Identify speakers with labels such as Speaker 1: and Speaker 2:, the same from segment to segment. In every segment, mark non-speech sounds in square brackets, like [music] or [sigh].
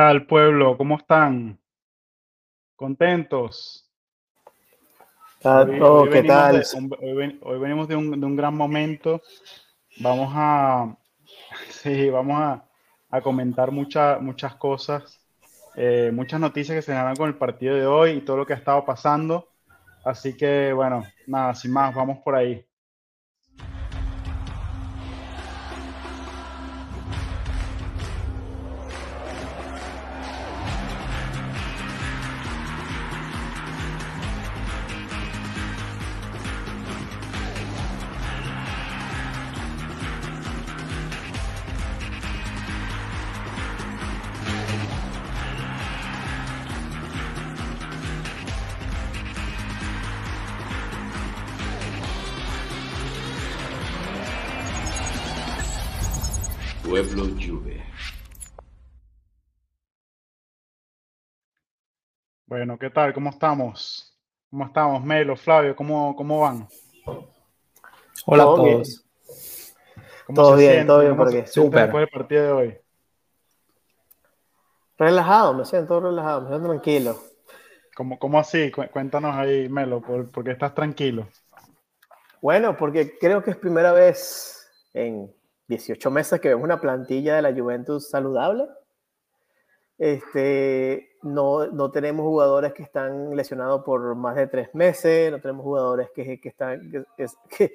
Speaker 1: ¿Qué tal, pueblo? ¿Cómo están? ¿Contentos? Hoy,
Speaker 2: ¿qué tal?
Speaker 1: de hoy ven- hoy venimos de un, de un gran momento. Vamos a, [laughs] sí, vamos a, a comentar mucha- muchas cosas, eh, muchas noticias que se dan con el partido de hoy y todo lo que ha estado pasando. Así que, bueno, nada, sin más, vamos por ahí. Bueno, ¿qué tal? ¿Cómo estamos? ¿Cómo estamos, Melo, Flavio? ¿Cómo, cómo van?
Speaker 3: Hola a
Speaker 2: Todo bien.
Speaker 3: todos.
Speaker 1: ¿Cómo
Speaker 2: Todo bien, todo bien
Speaker 1: ¿Cómo
Speaker 2: por
Speaker 1: se
Speaker 2: aquí.
Speaker 1: sienten
Speaker 3: Súper.
Speaker 1: después del partido de hoy?
Speaker 2: Relajado, me siento relajado, me siento tranquilo.
Speaker 1: ¿Cómo, cómo así? Cu- Cuéntanos ahí, Melo, por, por qué estás tranquilo?
Speaker 2: Bueno, porque creo que es primera vez en 18 meses que vemos una plantilla de la Juventus saludable. Este, no, no tenemos jugadores que están lesionados por más de tres meses, no tenemos jugadores que, que están, que, [laughs] que-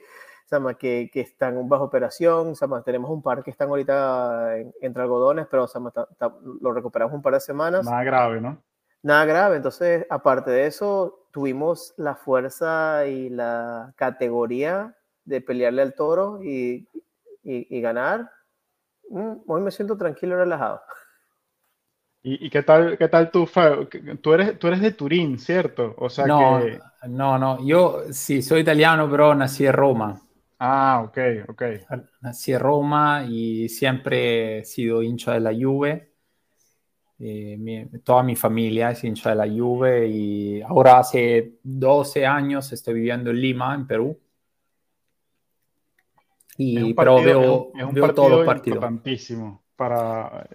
Speaker 2: que- que, están bajo operación, se llama, tenemos un par que están ahorita en- entre algodones, pero ta- ta- lo recuperamos un par de semanas.
Speaker 1: Nada grave, ¿no?
Speaker 2: Nada grave, entonces, aparte de eso, tuvimos la fuerza y la categoría de pelearle al toro y, y- y ganar. Mm, Hoy me siento tranquilo y relajado. [laughs]
Speaker 1: ¿Y, y qué tal, qué tal tú, Fabio? Tú eres, tú eres de Turín, ¿cierto? O sea
Speaker 3: No,
Speaker 1: que...
Speaker 3: no, no, yo sí soy italiano, pero nací en Roma.
Speaker 1: Ah, ok, ok.
Speaker 3: Nací en Roma y siempre he sido hincha de la Juve. Eh, mi- toda mi familia es hincha de la Juve y ahora hace 12 años estoy viviendo en Lima, en Perú. Y,
Speaker 1: un
Speaker 3: pero
Speaker 1: partido, es
Speaker 3: veo,
Speaker 1: un, es un
Speaker 3: veo todos
Speaker 1: partido
Speaker 3: los partidos.
Speaker 1: importantísimo para...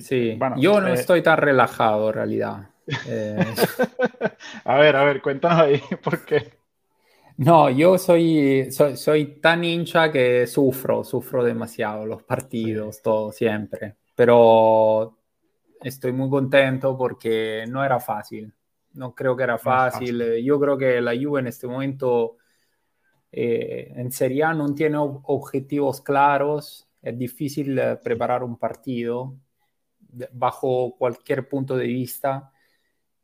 Speaker 3: Sí,
Speaker 1: bueno,
Speaker 3: yo no
Speaker 1: eh,
Speaker 3: estoy tan relajado en realidad. Eh, [laughs]
Speaker 1: A ver, a ver, cuéntanos ahí [laughs] por qué.
Speaker 3: No, yo soy, soy, soy tan hincha que sufro, sufro demasiado los partidos, todo siempre. Pero estoy muy contento porque no era fácil. No creo que era
Speaker 1: No
Speaker 3: fácil.
Speaker 1: fácil.
Speaker 3: Eh, Yo creo que la Juve en este momento eh, en Serie A no tiene ob- objetivos claros. Es difícil eh, preparar un partido bajo cualquier punto de vista.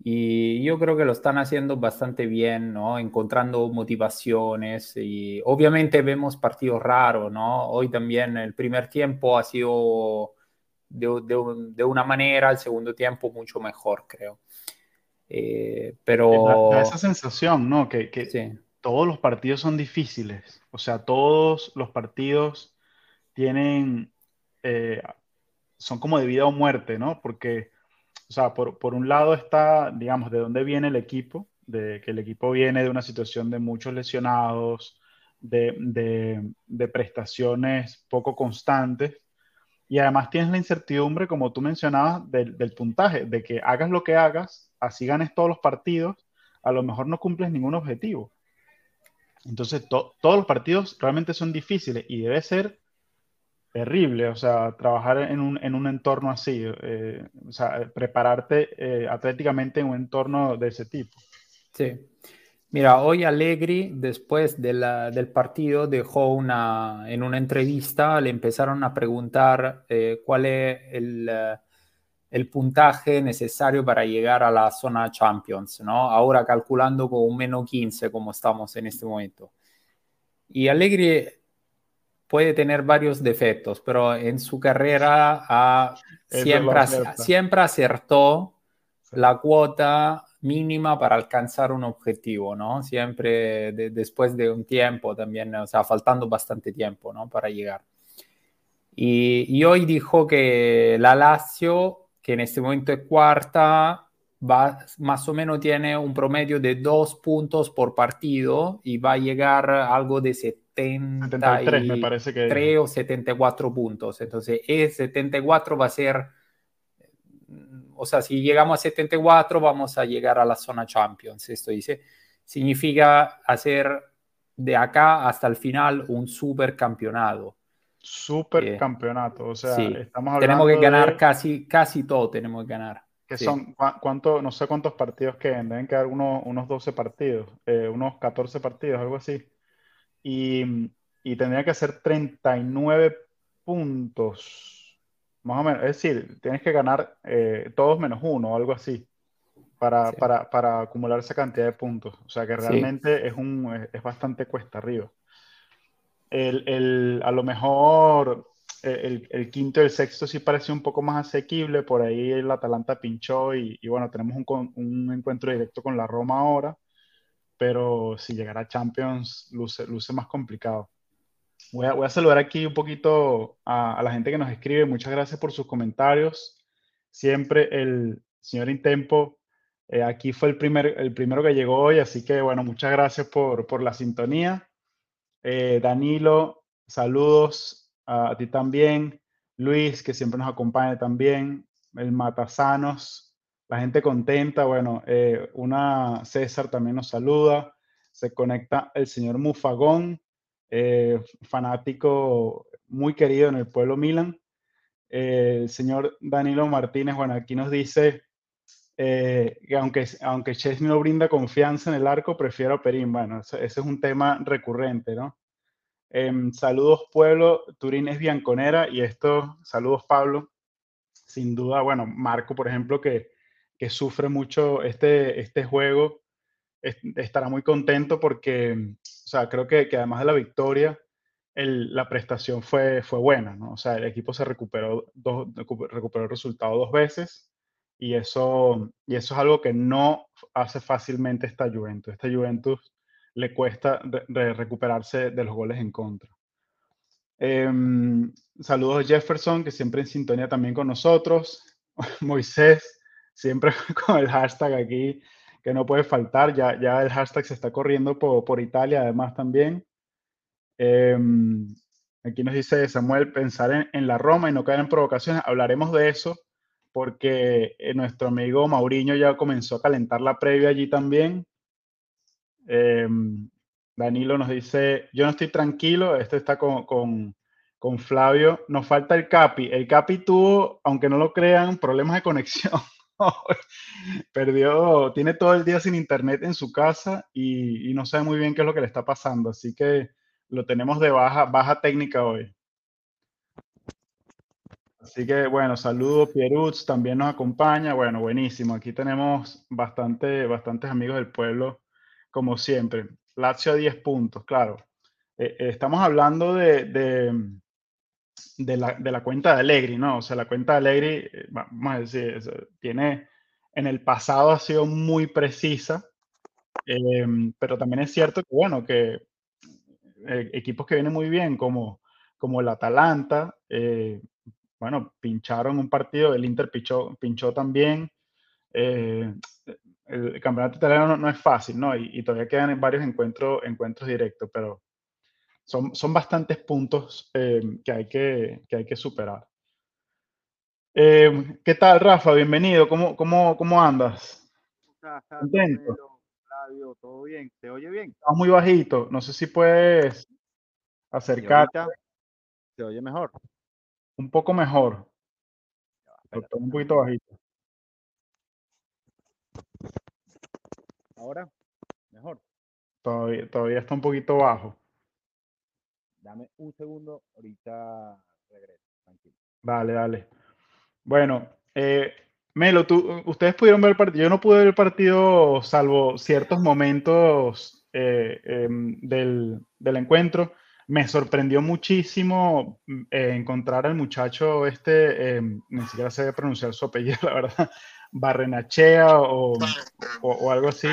Speaker 3: Y yo creo que lo están haciendo bastante bien, ¿no? Encontrando motivaciones y obviamente vemos partidos raros, ¿no? Hoy también el primer tiempo ha sido de, de de una manera, el segundo tiempo mucho mejor, creo. Eh, pero
Speaker 1: da esa sensación, ¿no? Que, que
Speaker 3: sí,
Speaker 1: todos los partidos son difíciles. O sea, todos los partidos tienen, eh, son como de vida o muerte, ¿no? Porque, o sea, por, por un lado está, digamos, de dónde viene el equipo, de que el equipo viene de una situación de muchos lesionados, de, de, prestaciones poco constantes, y además tienes la incertidumbre, como tú mencionabas, del, del puntaje, de que hagas lo que hagas, así ganes todos los partidos, a lo mejor no cumples ningún objetivo. Entonces, to- todos los partidos realmente son difíciles y debe ser terrible, o sea, trabajar en un, en un entorno así, eh, o sea, prepararte eh, atléticamente en un entorno de ese tipo.
Speaker 3: sí. Mira, hoy Allegri, después de la- del partido, dejó una, en una entrevista, le empezaron a preguntar eh, cuál es el, eh, el puntaje necesario para llegar a la zona Champions, ¿no? Ahora calculando con un menos 15 como estamos en este momento. Y Allegri puede tener varios defectos, pero en su carrera siempre, siempre acertó la cuota mínima para alcanzar un objetivo, ¿no? Siempre de- después de un tiempo también, o sea, faltando bastante tiempo, ¿no? Para llegar. Y, y hoy dijo que la Lazio, que en este momento es cuarta, va, más o menos tiene un promedio de dos puntos por partido y va a llegar a algo de
Speaker 1: 73 me parece que
Speaker 3: 73 o 74 puntos. Entonces, ese 74 va a ser o sea, si llegamos a 74 vamos a llegar a la zona Champions. Esto dice, significa hacer de acá hasta el final un super campeonato.
Speaker 1: Super eh, campeonato, o sea,
Speaker 3: estamos hablando Tenemos que ganar casi, casi todo, tenemos que ganar.
Speaker 1: Que son, ¿cuánto, no sé cuántos partidos quedan, deben quedar unos, unos 12 partidos, eh, unos 14 partidos, algo así. Y, y tendría que ser 39 puntos, más o menos. Es decir, tienes que ganar eh, todos menos uno, algo así, para, para, para, acumular esa cantidad de puntos. O sea que realmente es, un, es bastante cuesta arriba. El, el, a lo mejor el, el, quinto y el sexto sí parece un poco más asequible. Por ahí el Atalanta pinchó y, y bueno, tenemos un, un, encuentro directo con la Roma ahora. Pero si llegara a Champions, luce, luce más complicado. Voy a, voy a saludar aquí un poquito a, a, la gente que nos escribe. Muchas gracias por sus comentarios. Siempre el señor Intempo, eh, aquí fue el, primer, el primero que llegó hoy, así que bueno, muchas gracias por, por la sintonía. Eh, Danilo, saludos a ti también, Luis, que siempre nos acompaña también, el Matasanos, la gente contenta, bueno, eh, una César también nos saluda, se conecta el señor Mufagón, eh, fanático muy querido en el pueblo Milan, eh, el señor Danilo Martínez, bueno, aquí nos dice que aunque, aunque Chesney no brinda confianza en el arco, prefiero a Perín. Bueno, ese, ese es un tema recurrente, ¿no? Em, saludos pueblo, Turín es bianconera y esto, saludos Pablo, sin duda, bueno, Marco, por ejemplo, que, que sufre mucho este, este juego, estará muy contento porque, o sea, creo que, además de la victoria, el, la prestación fue, fue buena, ¿no? O sea, el equipo se recuperó, dos, recuperó el resultado dos veces y eso, y eso es algo que no hace fácilmente esta Juventus. Esta Juventus le cuesta recuperarse de los goles en contra. Em, saludos Jefferson, que siempre en sintonía también con nosotros. [laughs] Moisés, siempre [laughs] con el hashtag aquí, que no puede faltar. Ya, ya el hashtag se está corriendo por, por Italia, además también. Em, aquí nos dice Samuel, pensar en, en, la Roma y no caer en provocaciones. Hablaremos de eso porque eh, nuestro amigo Mauriño ya comenzó a calentar la previa allí también. Em, Danilo nos dice, yo no estoy tranquilo, este está con, con, con, Flavio, nos falta el Capi. El Capi tuvo, aunque no lo crean, problemas de conexión. [laughs] [laughs] Perdió, tiene todo el día sin internet en su casa y, no sabe muy bien qué es lo que le está pasando, así que lo tenemos de baja, baja técnica hoy. Así que bueno, saludos, Pierutz también nos acompaña. Bueno, buenísimo. Aquí tenemos bastante, bastantes amigos del pueblo como siempre. Lazio a 10 puntos, claro. Eh, eh, estamos hablando de, de, de, la, de, la, cuenta de Allegri, ¿no? O sea, la cuenta de Allegri, eh, vamos a decir, tiene, en el pasado ha sido muy precisa, eh, pero también es cierto que, bueno, que eh, equipos que vienen muy bien, como, como el Atalanta, bueno, pincharon un partido, el Inter pinchó, también. Eh, el campeonato italiano no, es fácil, ¿no? Y, y, todavía quedan varios encuentros, encuentros directos, pero son, son bastantes puntos eh, que, hay que, que, hay que superar. Eh, ¿Qué tal, Rafa? Bienvenido. ¿Cómo, cómo, cómo andas?
Speaker 4: ¿Contento? Flavio, ¿todo bien? ¿Te oye bien?
Speaker 1: Estás muy bajito. No sé si puedes acercarte.
Speaker 4: ¿Te oye mejor?
Speaker 1: Un poco mejor. un poquito bajito.
Speaker 4: Ahora, mejor.
Speaker 1: Todavía, todavía está un poquito bajo.
Speaker 4: Dame un segundo, ahorita regreso, tranquilo.
Speaker 1: Dale, dale. Bueno, eh, Melo, tú, ustedes pudieron ver el partido. Yo no pude ver el partido salvo ciertos momentos eh, eh, del, del, encuentro. Me sorprendió muchísimo eh, encontrar al muchacho este, ni siquiera sé pronunciar su apellido, [laughs] la verdad, Barrenachea o, o, o, algo así.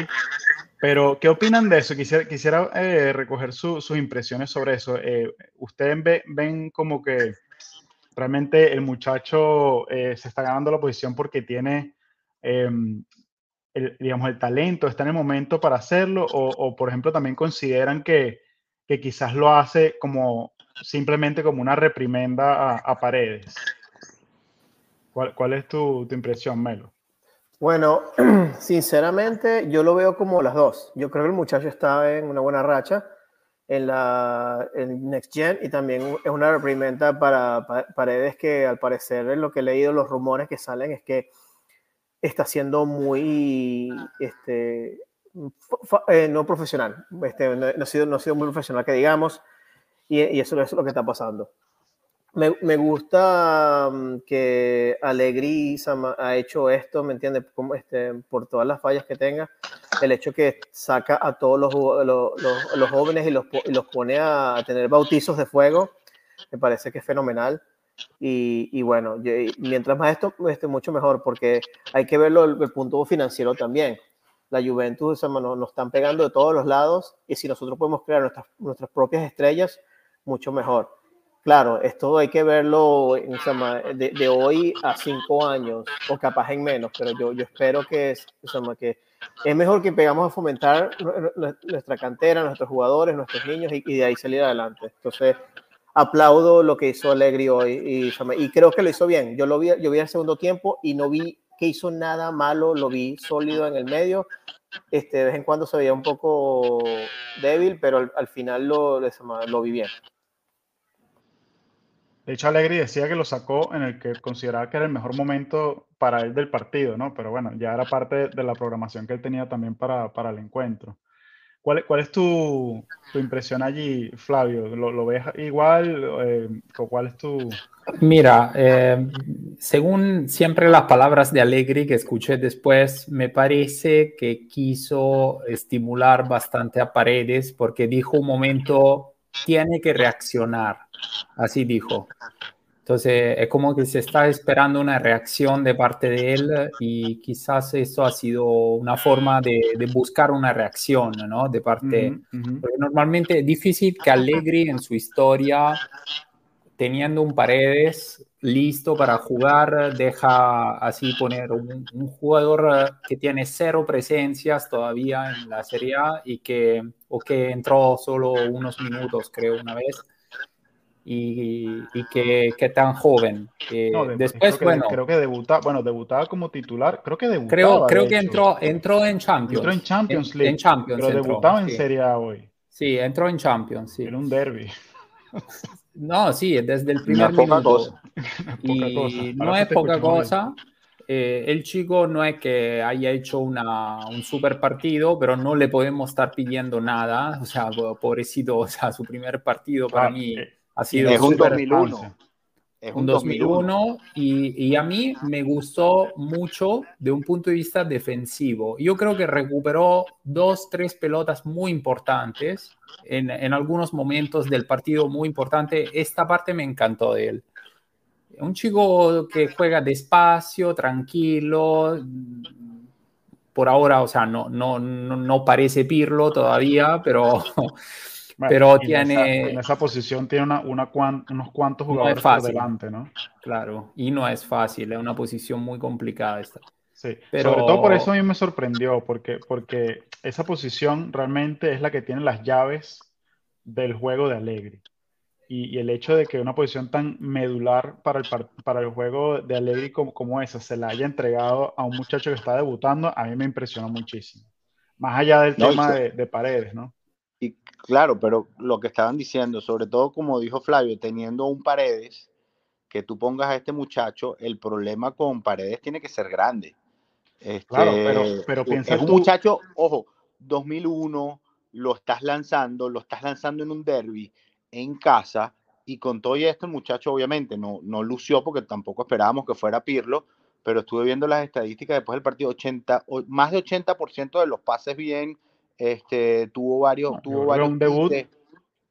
Speaker 1: Pero, ¿qué opinan de eso? Quisiera, quisiera eh, recoger su, sus impresiones sobre eso. Eh, ¿Ustedes ve, ven como que realmente el muchacho eh, se está ganando la posición porque tiene, em, el, digamos, el talento, está en el momento para hacerlo? O, por ejemplo, también consideran que, que, quizás lo hace como simplemente como una reprimenda a, a Paredes? ¿Cuál, es tu, impresión, Melo?
Speaker 2: Bueno, [clears throat] sinceramente yo lo veo como las dos. Yo creo que el muchacho está en una buena racha en la Next Gen y también es una reprimenda para, Paredes que al parecer en lo que he leído los rumores que salen es que está siendo muy este, eh, no profesional, este, no, ha sido, no ha sido muy profesional que digamos y, eso, es lo que está pasando. Me, gusta mm, que Alegri ha hecho esto, ¿me entiendes? Este, por todas las fallas que tenga, el hecho que saca a todos los, jóvenes y los, pone a tener bautizos de fuego, me parece que es fenomenal. Y, bueno, mientras más esto, este, mucho mejor, porque hay que verlo el, punto financiero también. La Juventus nos, nos están pegando de todos los lados y si nosotros podemos crear nuestras propias estrellas, mucho mejor Claro, esto hay que verlo de, de, hoy a cinco años o capaz en menos, pero yo, espero que es, que es mejor que pegamos a fomentar nuestra cantera, nuestros jugadores, nuestros niños y, de ahí salir adelante. Entonces, aplaudo lo que hizo Allegri hoy y, y, creo que lo hizo bien. Yo lo vi, yo vi el segundo tiempo y no vi que hizo nada malo, lo vi sólido en el medio. Este, de vez en cuando se veía un poco débil, pero al, al final lo, lo vi bien.
Speaker 1: De hecho, Alegri decía que lo sacó en el que consideraba que era el mejor momento para él del partido, ¿no? Pero bueno, ya era parte de la programación que él tenía también para, para el encuentro. ¿Cuál, cuál es tu, tu, impresión allí, Flavio? ¿Lo, lo ves igual? Eh, ¿Cuál es tu...?
Speaker 3: Mira, eh, según siempre las palabras de Allegri que escuché después, me parece que quiso estimular bastante a Paredes porque dijo un momento, tiene que reaccionar Así dijo. Entonces, es como que se está esperando una reacción de parte de él y quizás eso ha sido una forma de, buscar una reacción, ¿no? De parte, porque normalmente es difícil que Allegri en su historia, teniendo un Paredes listo para jugar, deja así poner un, un jugador que tiene cero presencias todavía en la Serie A y que, o que entró solo unos minutos, creo, una vez y, y que, que, tan joven. después,
Speaker 1: creo
Speaker 3: bueno.
Speaker 1: Que, creo que debutaba, bueno, debutaba como titular, creo que debutaba.
Speaker 3: Creo, creo que entró, entró en Champions.
Speaker 1: Entró en Champions League.
Speaker 3: En, Champions
Speaker 1: pero debutaba en Serie A hoy.
Speaker 3: Sí, entró en Champions, sí.
Speaker 1: En un derby. [laughs]
Speaker 3: No, sí, desde el primer
Speaker 4: no
Speaker 3: minuto.
Speaker 4: Cosa. [laughs]
Speaker 3: y no es poca cosa. Eh, el chico no es que haya hecho una, un super partido, pero no le podemos estar pidiendo nada. O sea, pobrecito, o sea, su primer partido para mí eh, ha sido
Speaker 4: es un 2001.
Speaker 3: Es un 2001 y, y, a mí me gustó mucho de un punto de vista defensivo. Yo creo que recuperó dos, tres pelotas muy importantes en, en algunos momentos del partido muy importante. Esta parte me encantó de él. Un chico que juega despacio, tranquilo. Por ahora, o sea, no, no, no, no parece Pirlo todavía, pero [laughs] pero tiene...
Speaker 1: En esa, posición tiene una, una unos cuantos jugadores por delante, ¿no?
Speaker 3: Claro, y no es fácil, es una posición muy complicada esta.
Speaker 1: Sí, pero... sobre todo por eso a mí me sorprendió, porque, porque esa posición realmente es la que tiene las llaves del juego de Alegri. Y, y, el hecho de que una posición tan medular para el, para el juego de Alegri como, como esa se la haya entregado a un muchacho que está debutando, a mí me impresionó muchísimo. Más allá del tema de, de paredes, ¿no?
Speaker 4: Y claro, pero lo que estaban diciendo, sobre todo como dijo Flavio, teniendo un Paredes, que tú pongas a este muchacho, el problema con Paredes tiene que ser grande.
Speaker 1: Este, claro, pero, pero piensa
Speaker 4: es un muchacho, ojo, 2001, lo estás lanzando, lo estás lanzando en un derby en casa y con todo esto el muchacho obviamente no, no lució porque tampoco esperábamos que fuera Pirlo, pero estuve viendo las estadísticas después del partido, 80, más de 80% de los pases bien, este, tuvo varios, tuvo varios
Speaker 1: un debut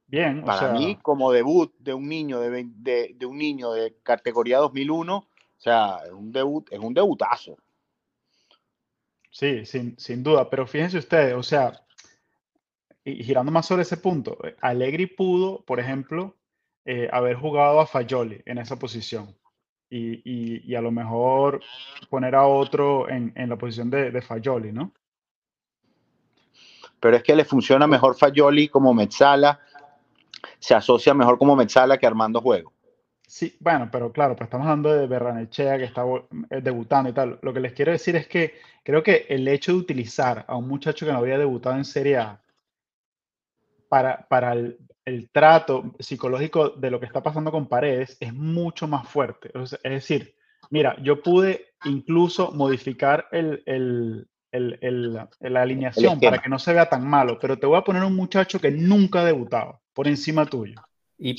Speaker 1: bien.
Speaker 4: Para mí, como debut de un niño de, de, de, un niño de categoría 2001, o sea, es un debut, es un debutazo.
Speaker 1: Sí, sin, sin duda, pero fíjense ustedes, o sea, y girando más sobre ese punto, Allegri pudo, por ejemplo, eh, haber jugado a Fayoli en esa posición. Y, y, y, a lo mejor poner a otro en, en la posición de, de Fayoli, ¿no?
Speaker 4: Pero es que le funciona mejor Fayoli como Metzala, se asocia mejor como Metzala que Armando Juego.
Speaker 1: Sí, bueno, pero claro, pues estamos hablando de Berranechea que está eh, debutando y tal. Lo que les quiero decir es que creo que el hecho de utilizar a un muchacho que no había debutado en Serie A para, para el, trato psicológico de lo que está pasando con Paredes es mucho más fuerte. es decir, mira, yo pude incluso modificar el, la alineación para que no se vea tan malo, pero te voy a poner un muchacho que nunca ha debutado por encima tuyo.
Speaker 3: Y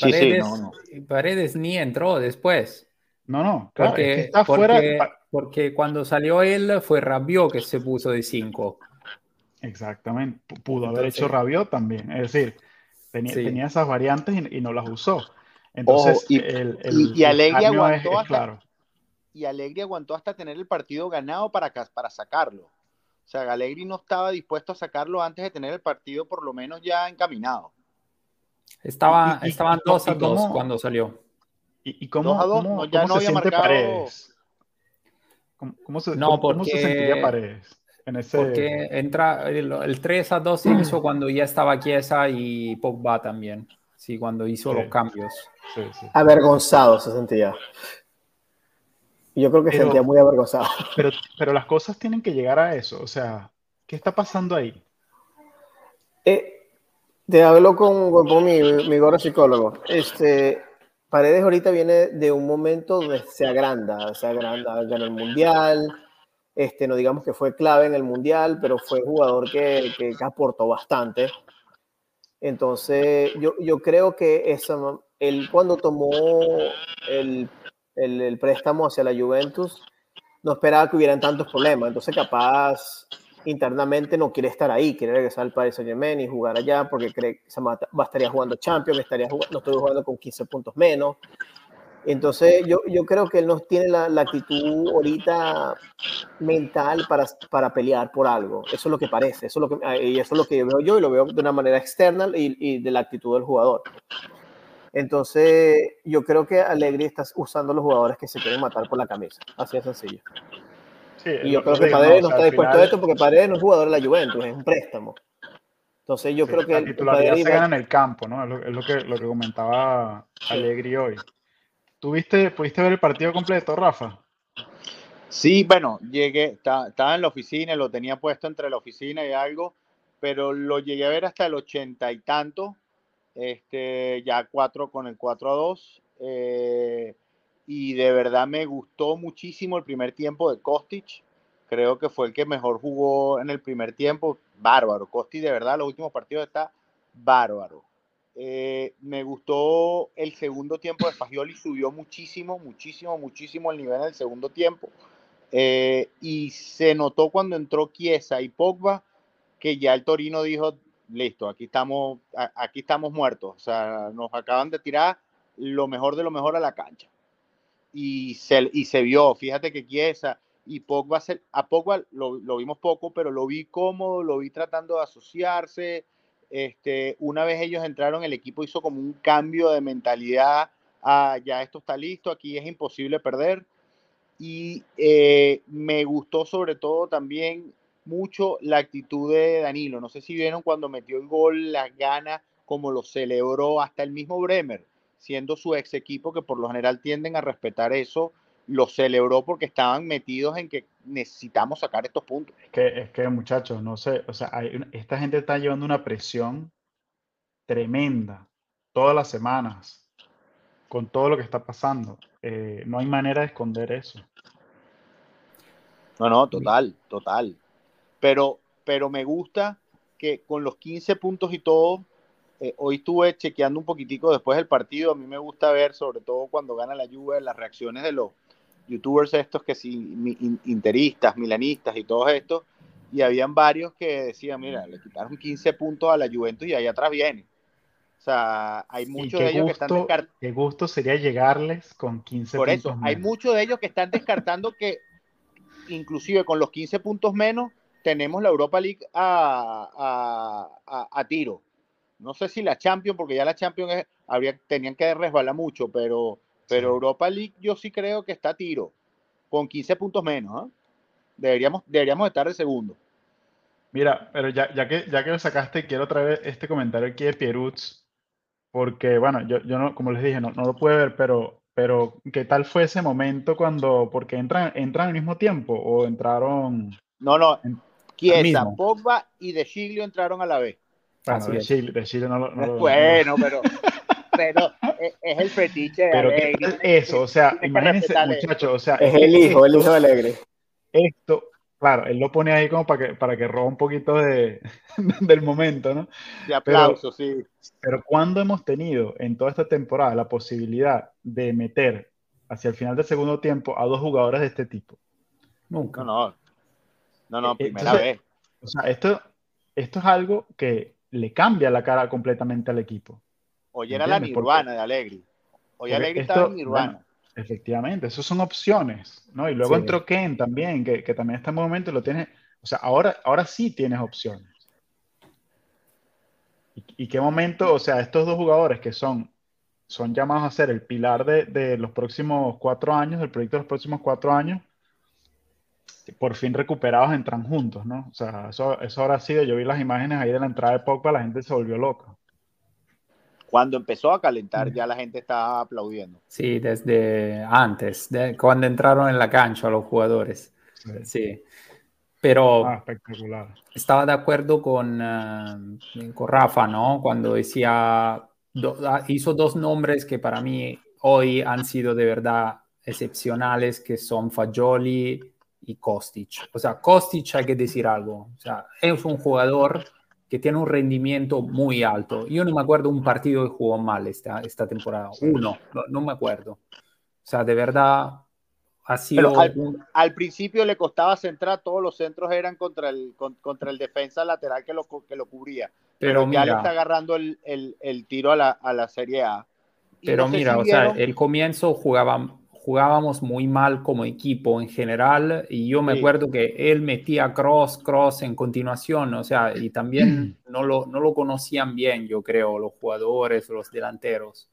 Speaker 3: Paredes, ni entró después.
Speaker 1: No, no,
Speaker 3: claro, porque, está fuera. Porque cuando salió él fue Rabiot que se puso de 5.
Speaker 1: Exactamente, pudo haber hecho Rabiot también. Es decir, tenía, esas variantes y, no las usó. Entonces,
Speaker 4: y, el, y, Alegría aguantó hasta, y Alegría aguantó hasta tener el partido ganado para, para sacarlo. O sea, Allegri no estaba dispuesto a sacarlo antes de tener el partido por lo menos ya encaminado.
Speaker 3: Estaba, estaban 2 a 2 cuando salió.
Speaker 1: ¿Y, cómo, a cómo, ya no se siente Paredes? ¿Cómo, se, no, porque, se sentiría Paredes? En ese...
Speaker 3: Porque entra el, 3 a 2 se hizo cuando ya estaba Chiesa y Pogba también. Sí, cuando hizo los cambios.
Speaker 2: Sí, Avergonzado se sentía. Yo creo que se sentía muy avergonzado. [laughs]
Speaker 1: Pero, pero las cosas tienen que llegar a eso. O sea, ¿qué está pasando ahí?
Speaker 2: Eh, te hablo con, con mi, mi gorro psicólogo. Este, Paredes ahorita viene de un momento donde se agranda, se agranda, ganó el mundial, este, no digamos que fue clave en el mundial, pero fue jugador que, que, aportó bastante. Entonces, yo, yo creo que esa, él cuando tomó el, el, préstamo hacia la Juventus, no esperaba que hubieran tantos problemas. Entonces, capaz internamente no quiere estar ahí, quiere regresar al Paris Saint Germain y jugar allá porque cree que se va, estaría jugando Champions, estaría jugando, no estoy jugando con 15 puntos menos. Entonces yo, yo creo que él no tiene la, la actitud ahorita mental para, para, pelear por algo. Eso es lo que parece, eso es lo que, y eso es lo que veo yo y lo veo de una manera externa y, y de la actitud del jugador. Entonces yo creo que Alegri está usando los jugadores que se quieren matar por la camisa. Así de sencillo y yo creo que Paredes no, está dispuesto a esto porque Paredes no es jugador de la Juventus, es un préstamo. Entonces yo creo que...
Speaker 1: La titularidad se gana en el campo, ¿no? Es lo, que, lo que comentaba Alegri hoy. ¿Tuviste, pudiste ver el partido completo, Rafa?
Speaker 4: Sí, bueno, llegué, estaba en la oficina, lo tenía puesto entre la oficina y algo, pero lo llegué a ver hasta el ochenta y tanto, este, ya cuatro con el 4 a 2. Eh, y de verdad me gustó muchísimo el primer tiempo de Kostic. Creo que fue el que mejor jugó en el primer tiempo. Bárbaro. Kostic de verdad los últimos partidos está bárbaro. Eh, me gustó el segundo tiempo de Fagioli, subió muchísimo, muchísimo, muchísimo el nivel en el segundo tiempo. Eh, y se notó cuando entró Chiesa y Pogba que ya el Torino dijo, listo, aquí estamos, aquí estamos muertos. O sea, nos acaban de tirar lo mejor de lo mejor a la cancha y se, y se vio, fíjate que Chiesa y Pogba, a Pogba lo, lo, vimos poco, pero lo vi cómodo, lo vi tratando de asociarse. Este, una vez ellos entraron, el equipo hizo como un cambio de mentalidad. Ah, ya esto está listo, aquí es imposible perder. Y eh, me gustó sobre todo también mucho la actitud de Danilo. No sé si vieron cuando metió el gol, las ganas, como lo celebró hasta el mismo Bremer siendo su ex equipo, que por lo general tienden a respetar eso, lo celebró porque estaban metidos en que necesitamos sacar estos puntos.
Speaker 1: Es que, es que muchachos, no sé, o sea, esta gente está llevando una presión tremenda todas las semanas con todo lo que está pasando. Eh, no hay manera de esconder eso.
Speaker 4: No, no, total, total. Pero, pero me gusta que con los 15 puntos y todo, eh, hoy estuve chequeando un poquitico después del partido. A mí me gusta ver, sobre todo cuando gana la Juve, las reacciones de los youtubers estos que sí, interistas, milanistas y todos estos. Y habían varios que decían, mira, le quitaron 15 puntos a la Juventus y ahí atrás viene. O sea, hay muchos de ellos que están descartando.
Speaker 1: Qué gusto sería llegarles con 15
Speaker 4: Por puntos. Por eso, hay muchos de ellos que están descartando que, inclusive con los 15 puntos menos, tenemos la Europa League a, a, a tiro no sé si la Champions, porque ya la Champions habría, tenían que resbalar mucho, pero, pero Europa League yo sí creo que está a tiro, con 15 puntos menos. ¿ah? Deberíamos, deberíamos estar de segundo.
Speaker 1: Mira, pero ya, ya, que, ya que lo sacaste, quiero traer este comentario aquí de Pierutz, porque, bueno, yo, yo no, como les dije, no, no lo pude ver, pero pero ¿qué tal fue ese momento cuando, porque entran, entran al mismo tiempo o entraron?
Speaker 4: No, no, Chiesa. Pogba y De Giglio entraron a la vez.
Speaker 1: Bueno,
Speaker 3: Así
Speaker 1: de Chile no lo... no lo-
Speaker 4: Bueno, pero, pero es, el fetiche de
Speaker 1: Pero ¿qué
Speaker 4: Allegri.
Speaker 1: tal eso? O sea, imagínense, muchachos, o sea,
Speaker 2: Es el hijo, el hijo de Alegre.
Speaker 1: esto, claro, él lo pone ahí como para que, para que roba un poquito de, [laughs] del momento, ¿no?
Speaker 4: De aplauso, sí.
Speaker 1: Pero ¿cuándo hemos tenido en toda esta temporada la posibilidad de meter hacia el final del segundo tiempo a dos jugadores de este tipo?
Speaker 3: Nunca.
Speaker 4: No, no. No, no,
Speaker 1: Eh,
Speaker 4: primera
Speaker 1: entonces-
Speaker 4: vez.
Speaker 1: O sea, esto, esto es algo que le cambia la cara completamente al equipo.
Speaker 4: Hoy era la. Nirvana de Allegri. Hoy
Speaker 1: esto,
Speaker 4: estaba en Nirvana.
Speaker 1: bueno, Efectivamente, eso son opciones, ¿no? Y luego
Speaker 3: Sí.
Speaker 1: entró Ken también, que, que también está en momento y lo tiene, o sea, ahora, ahora sí tienes opciones. ¿Y, y qué momento, o sea, estos dos jugadores que son, son llamados a ser el pilar de, de los próximos cuatro años, del proyecto de los próximos cuatro años, por fin recuperados entran juntos, ¿no? O sea, eso, eso habrá sido, yo vi las imágenes ahí de la entrada de Pogba, la gente se volvió loca.
Speaker 4: Cuando empezó a calentar, ya la gente estaba aplaudiendo.
Speaker 3: Sí, desde antes, de cuando entraron en la cancha los jugadores.
Speaker 1: Sí.
Speaker 3: Sí. Pero
Speaker 1: Ah, espectacular.
Speaker 3: estaba de acuerdo con, eh, con Rafa, ¿no? Cuando decía, do- ah, hizo dos nombres que para mí hoy han sido de verdad excepcionales, que son Fagioli y Kostic. O sea, Kostic hay que decir algo. O sea, es un jugador que tiene un rendimiento muy alto. Yo no me acuerdo un partido que jugó mal esta, esta temporada. Uno, no, no me acuerdo. O sea, de verdad ha sido
Speaker 4: Pero al-
Speaker 3: un-
Speaker 4: Al principio le costaba centrar, todos los centros eran contra el, con- contra el defensa lateral que lo, que lo cubría.
Speaker 3: Pero,
Speaker 4: Pero, ya le
Speaker 3: mira,
Speaker 4: está agarrando el, el- el tiro a la, a la Serie A. Y
Speaker 3: Pero
Speaker 4: no sé
Speaker 3: mira,
Speaker 4: si
Speaker 3: o sea, el comienzo jugaba- jugábamos muy mal como equipo en general y yo me
Speaker 4: Sí.
Speaker 3: acuerdo que él metía cross, cross en continuación, o sea, y también no lo, no lo conocían bien, yo creo, los jugadores, los delanteros.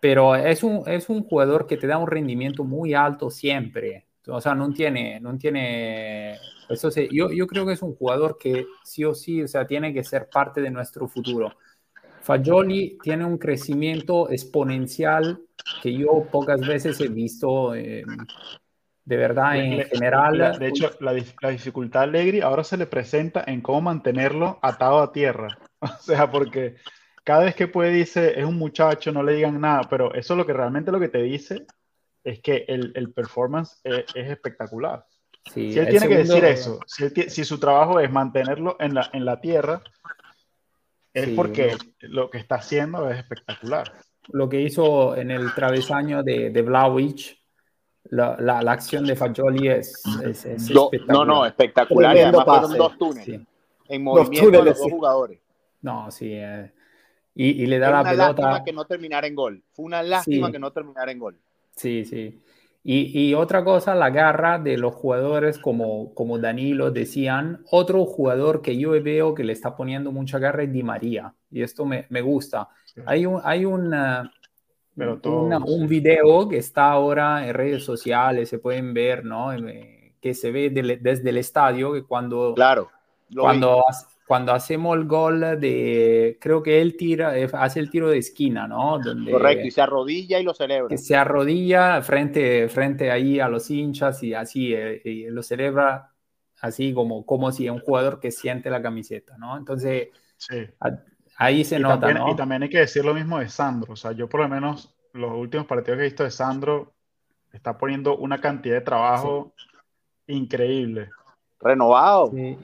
Speaker 3: Pero es un, es un jugador que te da un rendimiento muy alto siempre. O sea, no tiene, no tiene, eso sí, yo, yo creo que es un jugador que sí o sí, o sea, tiene que ser parte de nuestro futuro. Fagioli tiene un crecimiento exponencial que yo pocas veces he visto eh, de verdad en
Speaker 1: le-
Speaker 3: general.
Speaker 1: la- de hecho, la, la dificultad Allegri ahora se le presenta en cómo mantenerlo atado a tierra. [laughs] O sea, porque cada vez que puede dice, es un muchacho, no le digan nada, pero eso lo que realmente lo que te dice es que el, el performance es, es espectacular.
Speaker 3: sí,
Speaker 1: Si él tiene que decir eso, si, él ti- si su trabajo es mantenerlo en la, en la tierra, es
Speaker 3: Sí,
Speaker 1: porque lo que está haciendo es espectacular.
Speaker 3: Lo que hizo en el travesaño de, de la, la- la acción de Fagioli es, es- es
Speaker 4: Do- no,
Speaker 3: espectacular.
Speaker 4: no, espectacular. Y además fueron
Speaker 2: pase.
Speaker 4: dos túneles.
Speaker 3: Sí.
Speaker 4: En movimiento
Speaker 2: túneles,
Speaker 4: los dos
Speaker 2: sí.
Speaker 4: jugadores.
Speaker 3: No, sí. eh, y, y le da
Speaker 4: Fue
Speaker 3: la
Speaker 4: una
Speaker 3: pelota.
Speaker 4: lástima que no terminara en gol. Fue una lástima
Speaker 3: Sí.
Speaker 4: que no terminara en gol.
Speaker 3: Sí, sí. Y, y otra cosa, la garra de los jugadores, como, como Danilo decían, otro jugador que yo veo que le está poniendo mucha garra es Di María, y esto me, me gusta.
Speaker 1: Sí.
Speaker 3: Hay un, hay una,
Speaker 1: Pero todos,
Speaker 3: una- un video que está ahora en redes sociales, se pueden ver, ¿no? Eh, Que se ve desde el estadio, que cuando,
Speaker 4: Claro.
Speaker 3: cuando, cuando hacemos el gol de, creo que él tira, eh, hace el tiro de esquina, ¿no? Donde,
Speaker 4: Correcto. Y se arrodilla y lo celebra.
Speaker 3: que se arrodilla frente, frente ahí a los hinchas y así eh, y lo celebra así como, como si un jugador que siente la camiseta, ¿no? Entonces
Speaker 1: sí.
Speaker 3: a- ahí se
Speaker 1: Y
Speaker 3: nota,
Speaker 1: también,
Speaker 3: ¿no?
Speaker 1: y también hay que decir lo mismo de Sandro. O sea, yo por lo menos los últimos partidos que he visto de Sandro está poniendo una cantidad de trabajo increíble.
Speaker 4: Renovado.
Speaker 3: Sí.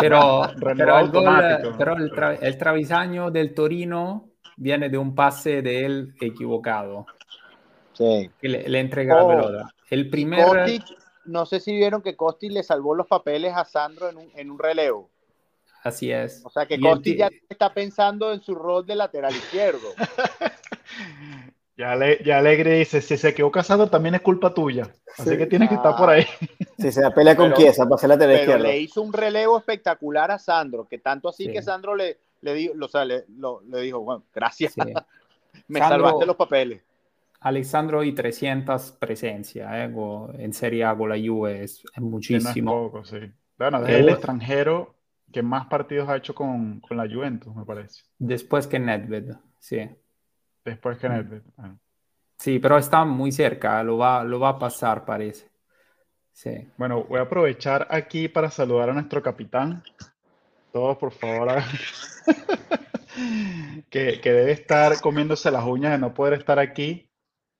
Speaker 3: Pero, pero, el, gol,
Speaker 1: automático.
Speaker 3: pero el, tra- el travesaño del Torino viene de un pase de él equivocado,
Speaker 4: Sí.
Speaker 3: que le, le entrega
Speaker 4: Oh,
Speaker 3: la pelota. El primer...
Speaker 4: Kostic, no sé si vieron que Costi le salvó los papeles a Sandro en un, en un relevo.
Speaker 3: Así es.
Speaker 4: O sea que Costi
Speaker 3: ti-
Speaker 4: ya está pensando en su rol de lateral izquierdo. [laughs]
Speaker 1: Ya, le, ya Alegre dice, si se equivoca Sandro también es culpa tuya. Así
Speaker 2: Sí.
Speaker 1: que tienes que estar
Speaker 4: Ah.
Speaker 1: por ahí.
Speaker 2: Si se pelea con Chiesa para hacer la
Speaker 4: Pero
Speaker 2: izquierda.
Speaker 4: le hizo un relevo espectacular a Sandro, que tanto así
Speaker 3: Sí.
Speaker 4: que Sandro le, le, dijo, o sea, le, lo- le dijo, bueno, gracias,
Speaker 3: Sí. [laughs]
Speaker 4: me
Speaker 3: Sandro-
Speaker 4: salvaste los papeles.
Speaker 3: Alessandro y 300 presencia eh, en Serie A con la Juve es, es
Speaker 1: Que no es
Speaker 3: muchísimo.
Speaker 1: poco, sí. Bueno, es el extranjero que más partidos ha hecho con, con la Juventus, me parece.
Speaker 3: Después que Nedved, sí.
Speaker 1: Después que. Bueno.
Speaker 3: Sí, pero está muy cerca, lo va, lo va a pasar, parece. Sí.
Speaker 1: Bueno, voy a aprovechar aquí para saludar a nuestro capitán. Todos, por favor, [laughs] que, que debe estar comiéndose las uñas de no poder estar aquí.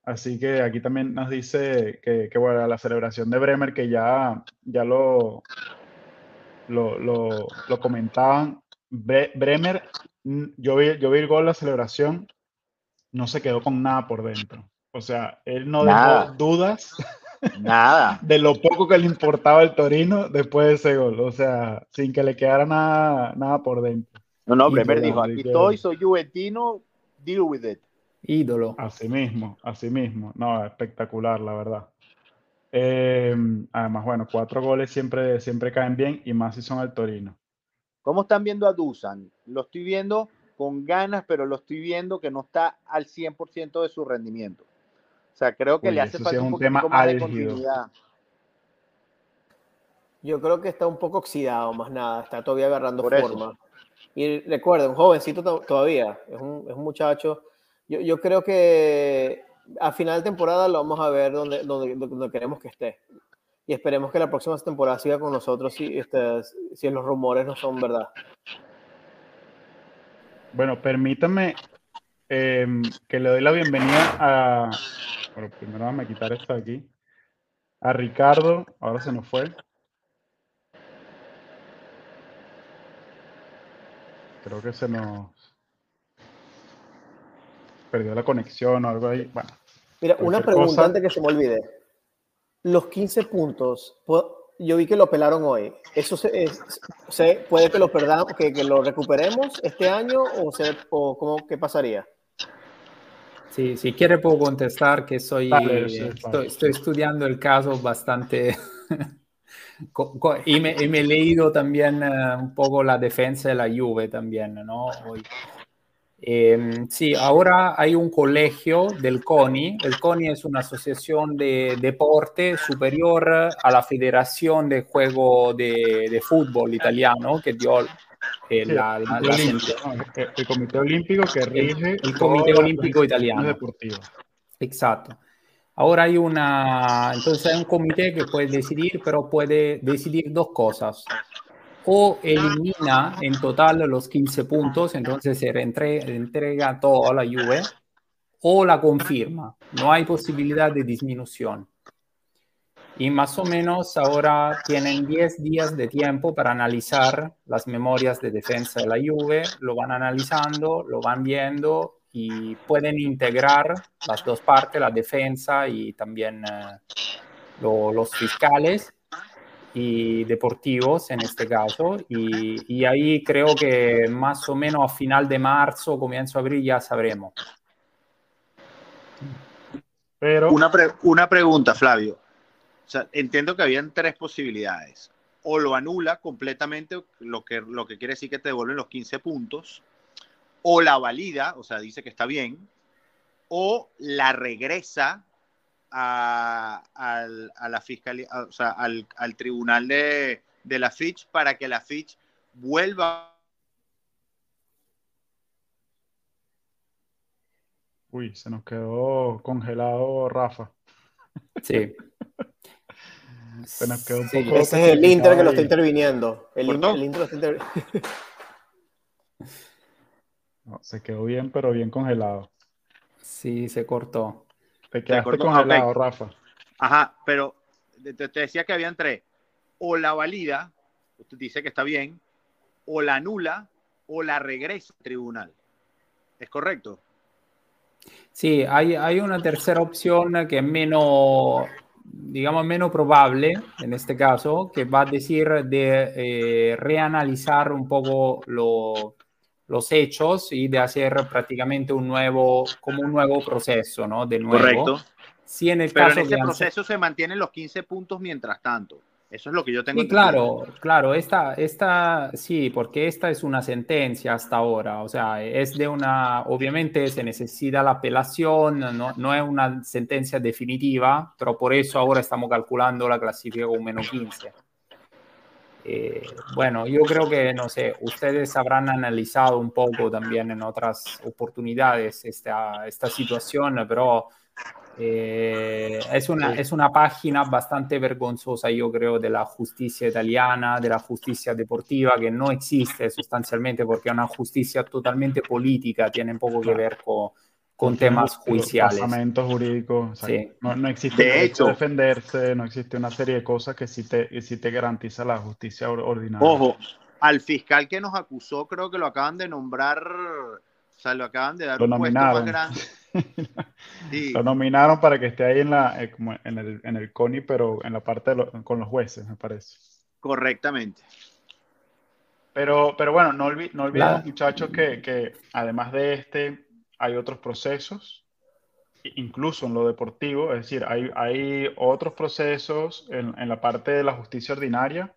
Speaker 1: Así que aquí también nos dice que, que bueno, la celebración de Bremer, que ya, ya lo, lo, lo, lo comentaban. Bremer, yo vi, yo vi el gol, la celebración, no se quedó con nada por dentro. O sea, él no dejó dudas
Speaker 4: nada. [laughs]
Speaker 1: de lo poco que le importaba el Torino después de ese gol. O sea, sin que le quedara nada, nada por dentro.
Speaker 4: No, no, Bremer dijo, aquí estoy, soy juventino, deal with it.
Speaker 3: Ídolo.
Speaker 1: Así mismo, así mismo. No, espectacular, la verdad. Eh, además, bueno, cuatro goles siempre, siempre caen bien y más si son al Torino.
Speaker 4: ¿Cómo están viendo a Dusan? Lo estoy viendo con ganas, pero lo estoy viendo que no está al 100% de su rendimiento. O sea, creo que le hace falta un, tema más de continuidad.
Speaker 2: Yo creo que está un poco oxidado, más nada, está todavía agarrando forma. Y recuerden, un jovencito todavía, es un, es un muchacho. Yo, yo, creo que a final de temporada lo vamos a ver donde, donde, donde, queremos que esté. Y esperemos que la próxima temporada siga con nosotros si, este, si los rumores no son verdad.
Speaker 1: Bueno, permítame eh, que le doy la bienvenida a. Bueno, primero vamos a quitar esto de aquí. A Ricardo, ahora se nos fue. Creo que se nos perdió la conexión o algo ahí. Bueno.
Speaker 2: Mira, una pregunta antes que se me olvide. Los 15 puntos, yo vi que lo pelaron hoy. ¿Eso se, se puede que lo perdamos, que, que, lo recuperemos este año o, se, o cómo, qué pasaría?
Speaker 3: Sí, si quiere puedo contestar que soy, estoy, estoy, estudiando el caso bastante [laughs] y, me, y, me, he leído también uh, un poco la defensa de la Juve también, ¿no? Hoy. Eh, sí, ahora hay un colegio del CONI. El CONI es una asociación de deporte superior a la Federación de Juego de, de Fútbol Italiano que dio
Speaker 1: eh, sí, la, la, el, el, el, Comité Olímpico que rige
Speaker 3: el, el Comité Olímpico Italiano.
Speaker 1: Deportivo.
Speaker 3: Exacto. Ahora hay una, entonces hay un comité que puede decidir, pero puede decidir dos cosas o elimina en total los 15 puntos, entonces se entrega todo a la Juve, o la confirma. No hay posibilidad de disminución. Y más o menos ahora tienen 10 días de tiempo para analizar las memorias de defensa de la Juve, lo van analizando, lo van viendo y pueden integrar las dos partes, la defensa y también eh, lo, los fiscales y deportivos en este caso. Y, y, ahí creo que más o menos a final de marzo, comienzo de abril ya sabremos.
Speaker 4: Pero... Una, pre una pregunta, Flavio. O sea, entiendo que habían tres posibilidades. O lo anula completamente, lo que, lo que quiere decir que te devuelven los 15 puntos. O la valida, o sea, dice que está bien. O la regresa a, al, a la fiscalía, o sea, al, al tribunal de, de, la Fitch para que la Fitch vuelva.
Speaker 1: Uy, se nos quedó congelado Rafa.
Speaker 3: Sí. [laughs]
Speaker 2: se nos quedó un sí, poco ese es el Inter que lo está interviniendo. El, el Inter lo está inter... [laughs]
Speaker 1: no, se quedó bien, pero bien congelado.
Speaker 3: Sí, se cortó.
Speaker 1: Te quedaste congelado, okay. Rafa.
Speaker 4: Ajá, pero te, te, decía que habían tres. O la valida, usted dice que está bien, o la anula, o la regresa al tribunal. ¿Es correcto?
Speaker 3: Sí, hay, hay una tercera opción que es menos, digamos, menos probable en este caso, que va a decir de eh, reanalizar un poco lo, los hechos y de hacer prácticamente un nuevo, como un nuevo proceso, ¿no? De nuevo.
Speaker 4: Correcto.
Speaker 3: Si en el
Speaker 4: Pero
Speaker 3: caso
Speaker 4: en ese proceso se mantienen los 15 puntos mientras tanto. Eso es lo que yo tengo.
Speaker 3: Sí, claro, claro, esta, esta, sí, porque esta es una sentencia hasta ahora, o sea, es de una, obviamente se necesita la apelación, no, no es una sentencia definitiva, pero por eso ahora estamos calculando la clasificación con menos 15. Eh, bueno, yo creo que, no sé, ustedes habrán analizado un poco también en otras oportunidades esta, esta situación, pero Eh, es, una, es una página bastante vergonzosa, yo creo, de la justicia italiana, de la justicia deportiva, que no existe sustancialmente porque es una justicia totalmente política, tiene poco que ver con, con temas judiciales.
Speaker 1: jurídicos, no, no, existe de hecho, defenderse, no existe una serie de cosas que sí te, sí te garantiza la justicia ordinaria.
Speaker 4: Ojo, al fiscal que nos acusó, creo que lo acaban de nombrar, o sea, lo acaban de dar
Speaker 1: un puesto más grande. [laughs] Lo nominaron para que esté ahí en, la, eh, en, el, en el CONI, pero en la parte con los jueces, me parece.
Speaker 4: Correctamente.
Speaker 1: Pero, pero bueno, no, no olvidemos, muchachos, que, que, además de este, hay otros procesos, incluso en lo deportivo, es decir, hay, hay otros procesos en, en la parte de la justicia ordinaria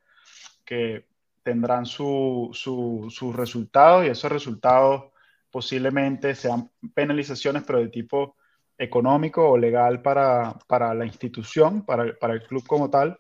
Speaker 1: que tendrán sus su, su resultados y esos resultados posiblemente sean penalizaciones, pero de tipo económico o legal para, para la institución, para, para, el club como tal.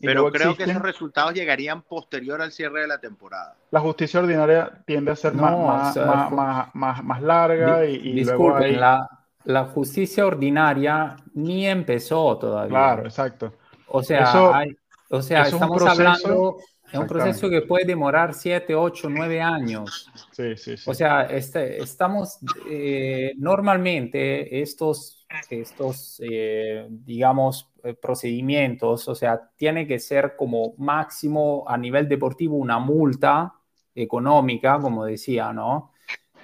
Speaker 4: Pero creo que esos resultados llegarían posterior al cierre de la temporada.
Speaker 1: La justicia ordinaria tiende a ser más, más, más, más, larga y, y luego
Speaker 3: la, la, justicia ordinaria ni empezó todavía.
Speaker 1: Claro, exacto.
Speaker 3: O sea, o sea estamos hablando es un proceso que puede demorar 7, 8, 9 años.
Speaker 1: Sí, sí, sí.
Speaker 3: O sea, este, estamos, eh, normalmente estos, estos eh, digamos, eh, procedimientos, o sea, tiene que ser como máximo a nivel deportivo una multa económica, como decía, ¿no?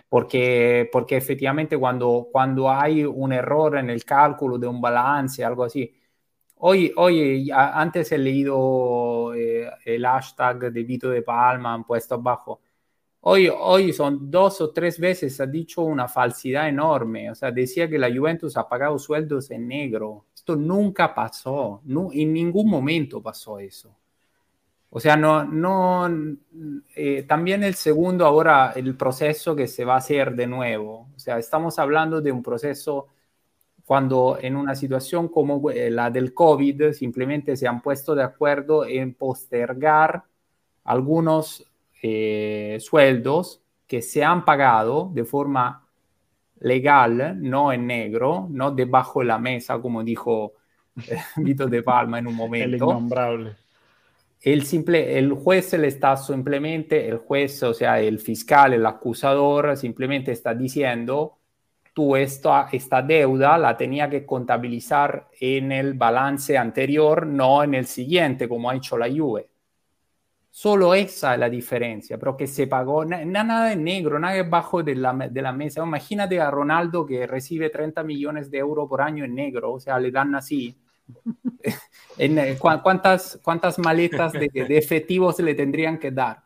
Speaker 3: Porque, porque efectivamente cuando, cuando hay un error en el cálculo de un balance, algo así, Hoy, hoy antes he leído eh, el hashtag de Vito de Palma, han puesto abajo. Hoy, hoy son dos o tres veces, ha dicho una falsidad enorme. O sea, decía que la Juventus ha pagado sueldos en negro. Esto nunca pasó, no, en ningún momento pasó eso. O sea, no, no, eh, también el segundo ahora, el proceso que se va a hacer de nuevo. O sea, estamos hablando de un proceso cuando en una situación como eh, la del COVID simplemente se han puesto de acuerdo en postergar algunos eh, sueldos que se han pagado de forma legal, no en negro, no debajo de la mesa, como dijo eh, [laughs] Vito de Palma en un momento. El
Speaker 1: innombrable.
Speaker 3: El, simple, el juez le está simplemente, el juez, o sea, el fiscal, el acusador, simplemente está diciendo tú esta, esta deuda la tenía que contabilizar en el balance anterior, no en el siguiente, como ha hecho la Juve. Solo esa es la diferencia, pero que se pagó, nada en negro, nada debajo de la, de la mesa. Imagínate a Ronaldo que recibe 30 millones de euros por año en negro, o sea, le dan así. [laughs] en, ¿cuántas, ¿Cuántas maletas de, de efectivos le tendrían que dar?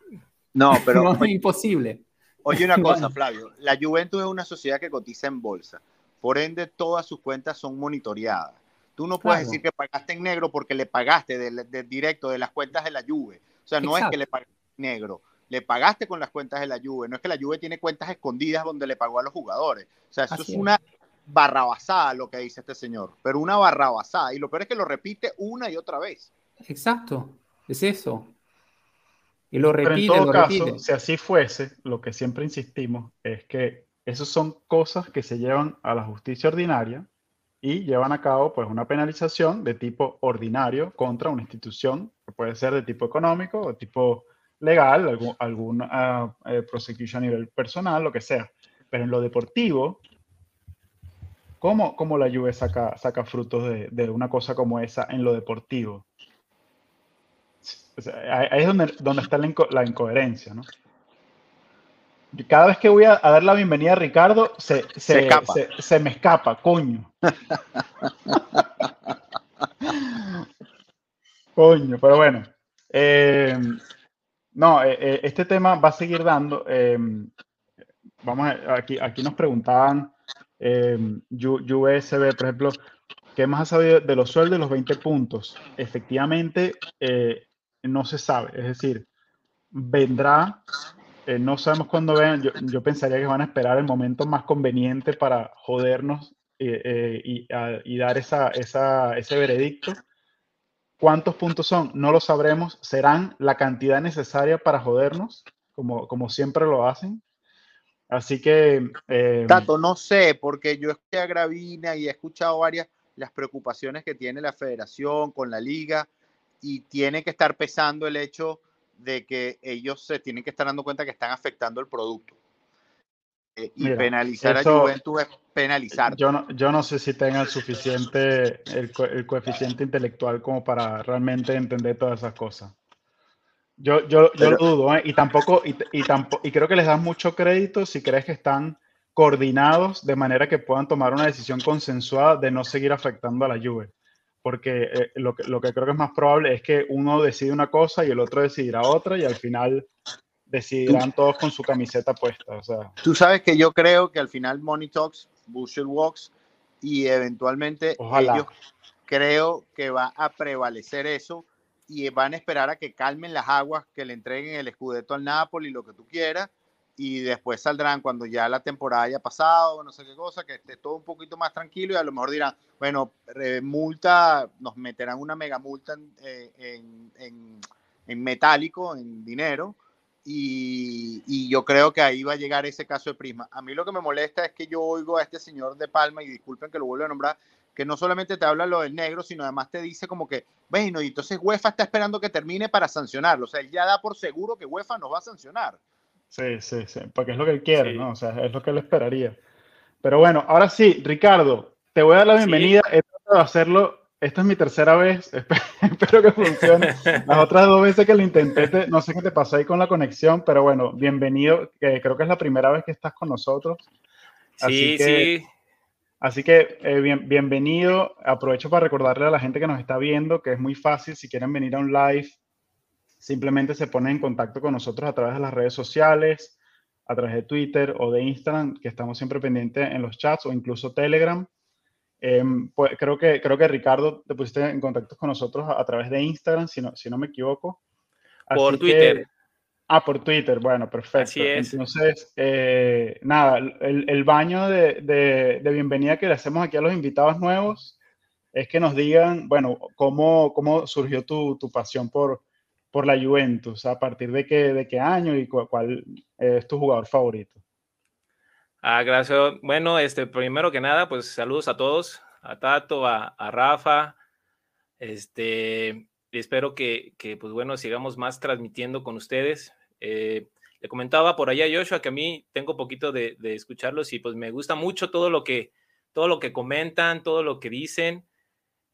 Speaker 4: No, pero... [laughs]
Speaker 3: no, es imposible.
Speaker 4: Oye, una [laughs] cosa, Flavio. La Juventus es una sociedad que cotiza en bolsa. Por ende, todas sus cuentas son monitoreadas. Tú no puedes decir que pagaste en negro porque le pagaste de, directo de las cuentas de la Juve. O sea, no es que le pagaste negro. Le pagaste con las cuentas de la Juve. No es que la Juve tiene cuentas escondidas donde le pagó a los jugadores. O sea, eso es una barrabasada lo que dice este señor. Pero una barrabasada. Y lo peor es que lo repite una y otra vez.
Speaker 3: Exacto. Es eso. Y lo repite,
Speaker 1: en todo caso, si así fuese, lo que siempre insistimos es que esas son cosas que se llevan a la justicia ordinaria y llevan a cabo pues una penalización de tipo ordinario contra una institución que puede ser de tipo económico o tipo legal, algún, alguna uh, prosecution a nivel personal, lo que sea. Pero en lo deportivo, ¿cómo, cómo la Juve saca, saca frutos de, de, una cosa como esa en lo deportivo? Ahí es donde, donde está la, incoherencia, ¿no? cada vez que voy a, dar la bienvenida a Ricardo, se, se, se, me escapa, coño. [laughs] coño, pero bueno. Eh, no, eh, eh, este tema va a seguir dando. vamos a, aquí, aquí nos preguntaban, USB, por ejemplo, ¿qué más ha sabido de los sueldos de los 20 puntos? Efectivamente, no se sabe. Es decir, vendrá, eh, no sabemos cuándo vean, yo, pensaría que van a esperar el momento más conveniente para jodernos eh, eh, y, dar esa, ese veredicto. ¿Cuántos puntos son? No lo sabremos. ¿Serán la cantidad necesaria para jodernos, como, como siempre lo hacen? Así que...
Speaker 4: Tato, no sé, porque yo escuché a Gravina y he escuchado varias las preocupaciones que tiene la federación con la liga y tiene que estar pesando el hecho de que ellos se tienen que estar dando cuenta que están afectando el producto. Eh, y penalizar a Juventus es penalizar.
Speaker 1: Yo no, yo no sé si tenga el suficiente, el, coeficiente intelectual como para realmente entender todas esas cosas. Yo, yo, yo lo dudo, ¿eh? y tampoco, y, y, tampoco, y creo que les das mucho crédito si crees que están coordinados de manera que puedan tomar una decisión consensuada de no seguir afectando a la Juve. Porque eh, lo, que, lo que creo que es más probable es que uno decide una cosa y el otro decidirá otra y al final decidirán todos con su camiseta puesta. O sea.
Speaker 4: Tú sabes que yo creo que al final Money Talks, Bullshit Walks y eventualmente ellos creo que va a prevalecer eso y van a esperar a que calmen las aguas, que le entreguen el escudeto al Napoli, lo que tú quieras, y después saldrán cuando ya la temporada haya pasado, no sé qué cosa, que esté todo un poquito más tranquilo y a lo mejor dirán, bueno, multa, nos meterán una mega multa en, eh, en, en metálico, en dinero, y, yo creo que ahí va a llegar ese caso de Prisma. A mí lo que me molesta es que yo oigo a este señor de Palma, y disculpen que lo vuelva a nombrar, que no solamente te habla lo del negro, sino además te dice como que, bueno, y entonces UEFA está esperando que termine para sancionarlo. O sea, él ya da por seguro que UEFA nos va a sancionar.
Speaker 1: Sí, sí, sí, porque es lo que él quiere, ¿no? O sea, es lo que él esperaría. Pero bueno, ahora sí, Ricardo, te voy a dar la bienvenida. He tratado de hacerlo esta es mi tercera vez, [laughs] espero que funcione. Las otras dos veces que lo intenté, no sé qué te pasó ahí con la conexión, pero bueno, bienvenido, creo que es la primera vez que estás con nosotros.
Speaker 5: sí, sí.
Speaker 1: Así que eh, bienvenido. Aprovecho para recordarle a la gente que nos está viendo que es muy fácil. Si quieren venir a un live, simplemente se ponen en contacto con nosotros a través de las redes sociales, a través de Twitter o de Instagram, que estamos siempre pendientes en los chats o incluso Telegram. Em, pues, creo, que, creo que Ricardo te pusiste en contacto con nosotros a, través de Instagram, si no, si no me equivoco.
Speaker 5: por Twitter.
Speaker 1: ah, por Twitter, bueno, perfecto.
Speaker 5: Así es.
Speaker 1: Entonces, eh, nada, el, el baño de, de, de, bienvenida que le hacemos aquí a los invitados nuevos es que nos digan, bueno, cómo, cómo surgió tu, tu pasión por, por la Juventus, a partir de qué, de qué año y cuál es tu jugador favorito.
Speaker 5: Ah, gracias. Bueno, este, primero que nada, pues saludos a todos, a Tato, a, Rafa. Este, espero que, que, pues bueno, sigamos más transmitiendo con ustedes. Eh, le comentaba por allá a Joshua que a mí tengo poquito de, de, escucharlos y pues me gusta mucho todo lo que, todo lo que comentan, todo lo que dicen.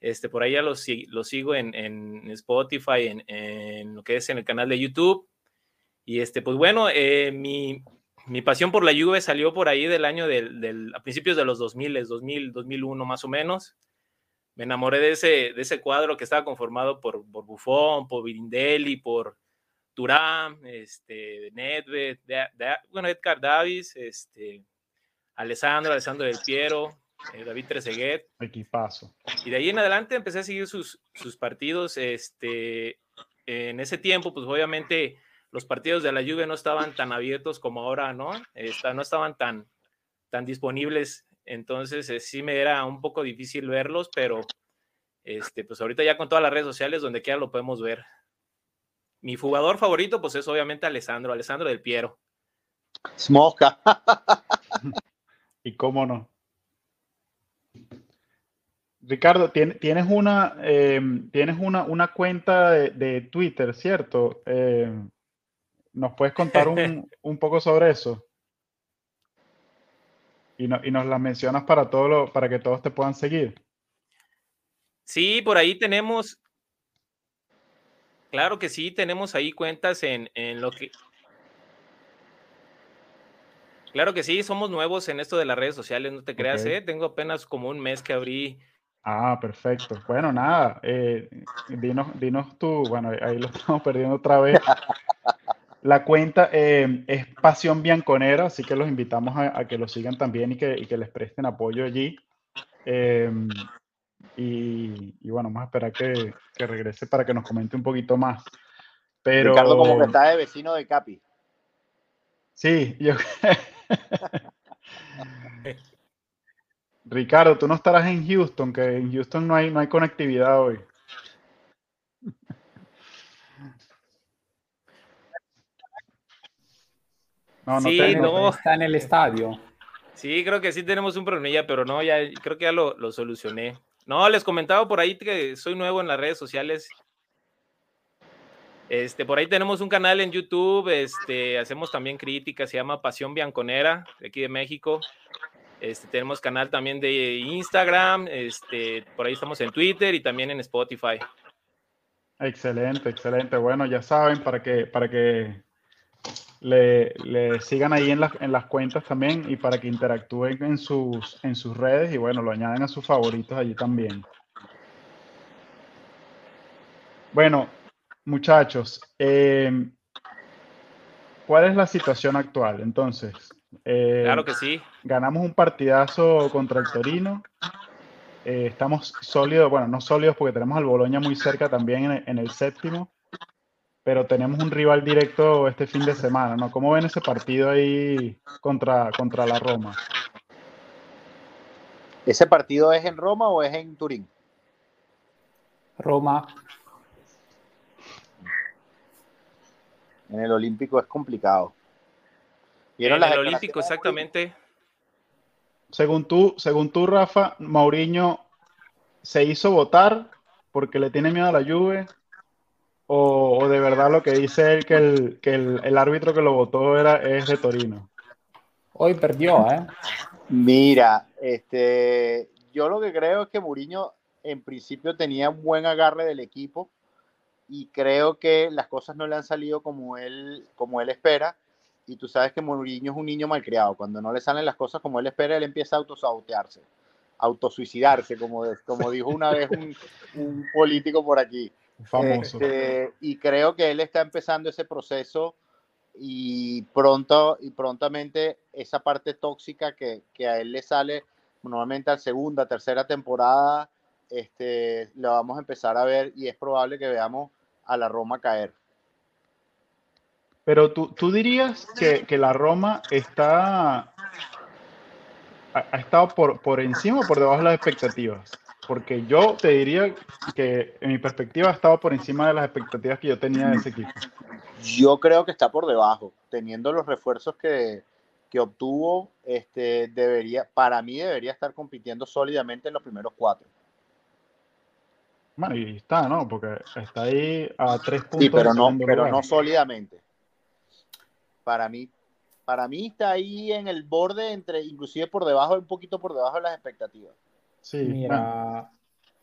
Speaker 5: Este, por allá los, los sigo en, en Spotify, en, en, lo que es en el canal de YouTube. Y este, pues bueno, eh, mi, mi pasión por la Juve salió por ahí del año del, a principios de los 2000, 2000, 2001 más o menos. Me enamoré de ese, de ese cuadro que estaba conformado por, por Buffon, por Virindelli, por Turán, este, Nedved, bueno, Edgar Davis, este, Alessandro, Alessandro del Piero, eh, David Trezeguet.
Speaker 1: Equipazo.
Speaker 5: Y de ahí en adelante empecé a seguir sus, sus partidos. Este, en ese tiempo, pues obviamente los partidos de la Juve no estaban tan abiertos como ahora, ¿no? no estaban tan, tan disponibles, entonces eh, sí me era un poco difícil verlos, pero este, pues ahorita ya con todas las redes sociales, donde quiera lo podemos ver. Mi jugador favorito, pues es obviamente Alessandro, Alessandro del Piero.
Speaker 4: Smoka. [laughs]
Speaker 1: y cómo no. Ricardo, tienes una, eh, tienes una, una cuenta de, Twitter, ¿cierto? Eh, ¿Nos puedes contar un, [laughs] un poco sobre eso? Y, no, y, nos la mencionas para, todo lo, para que todos te puedan seguir.
Speaker 5: Sí, por ahí tenemos. Claro que sí, tenemos ahí cuentas en, en lo que. Claro que sí, somos nuevos en esto de las redes sociales, no te creas, ¿eh? Tengo apenas como un mes que abrí.
Speaker 1: Ah, perfecto. Bueno, nada, eh, dinos, dinos tú, bueno, ahí lo [laughs] estamos perdiendo otra vez. La cuenta eh, es Pasión Bianconera, así que los invitamos a, que lo sigan también y que, les presten apoyo allí. Em, y, bueno, vamos a esperar que, regrese para que nos comente un poquito más. Pero,
Speaker 4: Ricardo como que está de vecino de Capi.
Speaker 1: Sí, yo... [laughs] Ricardo, tú no estarás en Houston, que en Houston no hay, no hay conectividad hoy.
Speaker 3: No, no, sí, no. Está en el estadio.
Speaker 5: Sí, creo que sí tenemos un problemilla, pero no, ya creo que ya lo, lo solucioné. No, les comentaba por ahí que soy nuevo en las redes sociales este, por ahí tenemos un canal en YouTube, este, hacemos también críticas, se llama Pasión Bianconera, de aquí de México. Este, tenemos canal también de Instagram, este, por ahí estamos en Twitter y también en Spotify.
Speaker 1: Excelente, excelente. Bueno, ya saben, para que, para que le, sigan ahí en, en, las cuentas también y para que interactúen en sus, en sus redes y bueno, lo añaden a sus favoritos allí también. Bueno, Muchachos, em, ¿cuál es la situación actual? Entonces,
Speaker 5: em, claro que sí.
Speaker 1: Ganamos un partidazo contra el Torino. Eh, estamos sólidos, bueno, no sólidos porque tenemos al Boloña muy cerca también en el, séptimo, pero tenemos un rival directo este fin de semana, ¿no? ¿Cómo ven ese partido ahí contra, contra la Roma?
Speaker 4: ¿Ese partido es en Roma o es en Turín?
Speaker 3: Roma.
Speaker 4: En el Olímpico es complicado.
Speaker 5: En el Olímpico, exactamente.
Speaker 1: Según tú, según tú, Rafa, Mauriño se hizo votar porque le tiene miedo a la lluvia o, de verdad lo que dice él que el, que el, árbitro que lo votó era es de Torino.
Speaker 3: Hoy perdió, ¿eh?
Speaker 4: Mira, este, yo lo que creo es que Mourinho en principio tenía un buen agarre del equipo y creo que las cosas no le han salido como él, como él espera. Y tú sabes que Mourinho es un niño malcriado. Cuando no le salen las cosas como él espera, él empieza a autosabotearse, autosuicidarse, como, como dijo una vez un, político por aquí.
Speaker 1: Famoso.
Speaker 4: Este, y creo que él está empezando ese proceso y pronto y prontamente esa parte tóxica que, que a él le sale normalmente a segunda, tercera temporada, este, la vamos a empezar a ver y es probable que veamos a la Roma caer.
Speaker 1: Pero tú, tú dirías que, que, la Roma está ha, estado por, por encima o por debajo de las expectativas. Porque yo te diría que en mi perspectiva ha estado por encima de las expectativas que yo tenía de ese equipo.
Speaker 4: Yo creo que está por debajo, teniendo los refuerzos que, que obtuvo, este, debería, para mí debería estar compitiendo sólidamente en los primeros cuatro.
Speaker 1: Bueno, y está, ¿no? Porque está ahí a tres puntos.
Speaker 4: Sí, pero no, pero no sólidamente. Para mí, para mí está ahí en el borde entre, inclusive por debajo, un poquito por debajo de las expectativas.
Speaker 3: Sí, mira,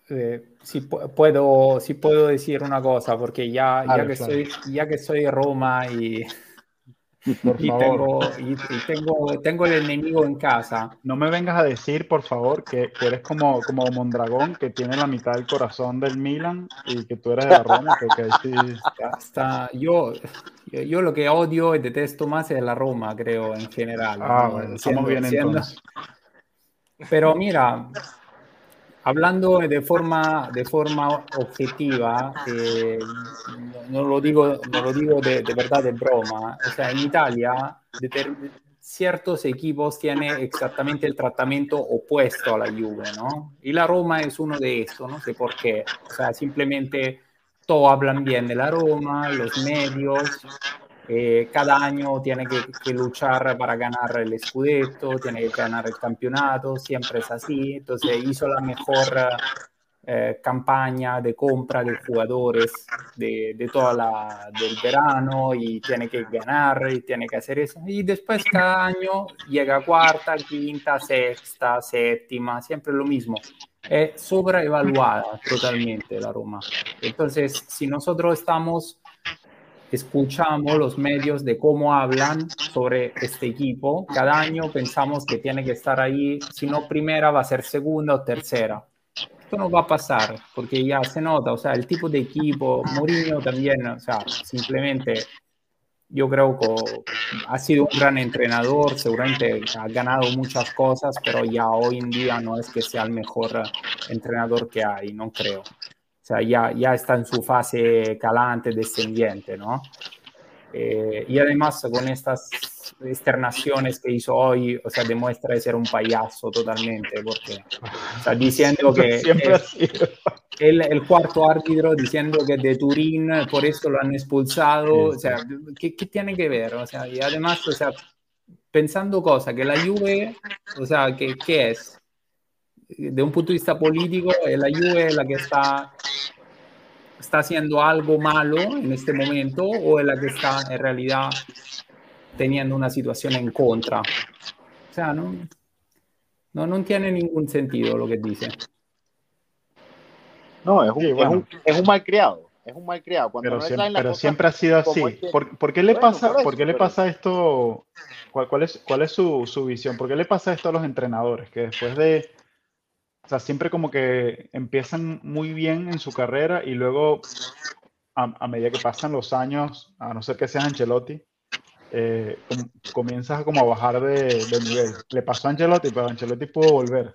Speaker 3: eh, si puedo, si puedo decir una cosa, porque ya, ya que soy, ya que soy Roma y [laughs] por y Tengo, y, tengo, tengo, el enemigo en casa.
Speaker 1: No me vengas a decir, por favor, que, eres como, como Mondragón, que tiene la mitad del corazón del Milan y que tú eres de la Roma.
Speaker 3: Hasta yo, yo, lo que odio y detesto más es la Roma, creo, en general.
Speaker 1: Ah, bueno, estamos bien entonces.
Speaker 3: Pero mira, hablando de forma, de forma objetiva, eh, no, lo digo, no lo digo de, de, verdad de broma, o sea, en Italia ciertos equipos tienen exactamente el tratamiento opuesto a la Juve, ¿no? Y la Roma es uno de esos, no sé por qué, o sea, simplemente todos hablan bien de la Roma, los medios, eh, cada año tiene que, luchar para ganar el Scudetto, tiene que ganar el campeonato, siempre es así. Entonces hizo la mejor eh, campaña de compra de jugadores de, de toda la del verano y tiene que ganar y tiene que hacer eso. Y después cada año llega cuarta, quinta, sexta, séptima, siempre lo mismo. Es sobrevaluada totalmente la Roma. Entonces, si nosotros estamos escuchamos los medios de cómo hablan sobre este equipo. Cada año pensamos que tiene que estar ahí, si no primera, va a ser segunda o tercera. Esto no va a pasar porque ya se nota, o sea, el tipo de equipo, Mourinho también, o sea, simplemente yo creo que ha sido un gran entrenador, seguramente ha ganado muchas cosas, pero ya hoy en día no es que sea el mejor entrenador que hay, no creo sea, ya, ya está en su fase calante, descendiente, ¿no? Eh, y además con estas externaciones que hizo hoy, o sea, demuestra de ser un payaso totalmente, porque está diciendo que... [laughs]
Speaker 1: Siempre
Speaker 3: el, el, cuarto árbitro diciendo que de Turín, por eso lo han expulsado. O sea, ¿qué, ¿qué, tiene que ver? O sea, y además, o sea, pensando cosa, que la Juve, o sea, ¿qué, qué es? De un punto de vista político, la Juve es la que está, está haciendo algo malo en este momento o es la que está en realidad teniendo una situación en contra. O sea, no, no, no tiene ningún sentido lo que dice.
Speaker 4: No, es un, sí, bueno. es un, es un mal criado. Es un mal criado.
Speaker 1: Cuando pero, no siempre, pero cosa, siempre, ha sido así. Que, ¿Por, ¿Por, qué le bueno, pasa, por, ¿por qué le pasa esto? ¿Cuál, cuál es, cuál es su, su, visión? ¿Por qué le pasa esto a los entrenadores? Que después de. O sea, siempre como que empiezan muy bien en su carrera y luego, a, a medida que pasan los años, a no ser que seas Ancelotti, eh, com, comienzas como a bajar de, de, nivel. Le pasó a Ancelotti, pero Ancelotti pudo volver.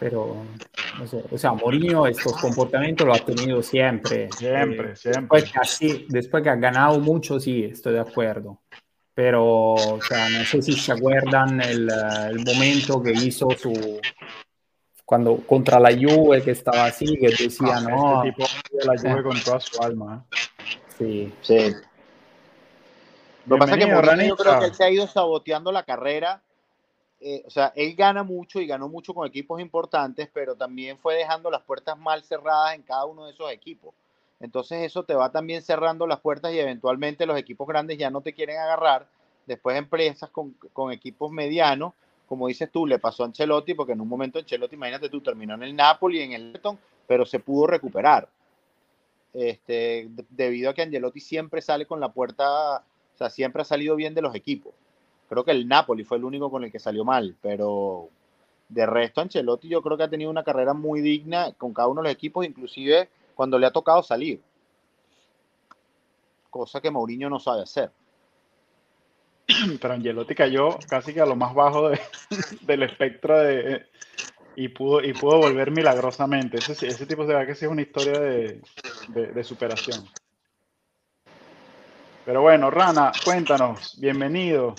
Speaker 3: Pero, no sé, o sea, Mourinho estos comportamientos lo ha tenido siempre.
Speaker 1: Siempre,
Speaker 3: eh,
Speaker 1: siempre.
Speaker 3: Después que, así, después que ha ganado mucho, sí, estoy de acuerdo. Pero, o sea, no sé si se acuerdan el, el momento que hizo su, cuando contra la Juve que estaba así, que decía,
Speaker 1: ah,
Speaker 3: no.
Speaker 1: Este tipo de la Juve con toda su alma. ¿eh?
Speaker 3: Sí.
Speaker 4: Sí. Lo que pasa es que Mourinho yo creo que él se ha ido saboteando la carrera. Eh, o sea, él gana mucho y ganó mucho con equipos importantes, pero también fue dejando las puertas mal cerradas en cada uno de esos equipos. Entonces eso te va también cerrando las puertas y eventualmente los equipos grandes ya no te quieren agarrar. Después empresas con, con equipos medianos, como dices tú, le pasó a Ancelotti, porque en un momento Ancelotti, imagínate tú, terminó en el Napoli, en el Everton, pero se pudo recuperar. Este, debido a que Ancelotti siempre sale con la puerta o sea, siempre ha salido bien de los equipos. Creo que el Napoli fue el único con el que salió mal, pero de resto Ancelotti yo creo que ha tenido una carrera muy digna con cada uno de los equipos, inclusive cuando le ha tocado salir. Cosa que Mourinho no sabe hacer. [clears throat]
Speaker 1: Pero Angelotti cayó casi que a lo más bajo de, [laughs] del espectro de, y pudo, y pudo volver milagrosamente. Ese, ese tipo se ve que sí es una historia de, de, de superación. Pero bueno, Rana, cuéntanos, bienvenido.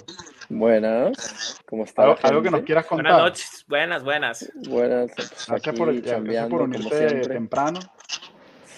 Speaker 6: Buenas, ¿cómo estás?
Speaker 1: ¿Algo, algo, que nos quieras contar?
Speaker 5: Buenas noches, buenas, buenas.
Speaker 6: Buenas.
Speaker 1: Gracias por, gracias por unirte temprano.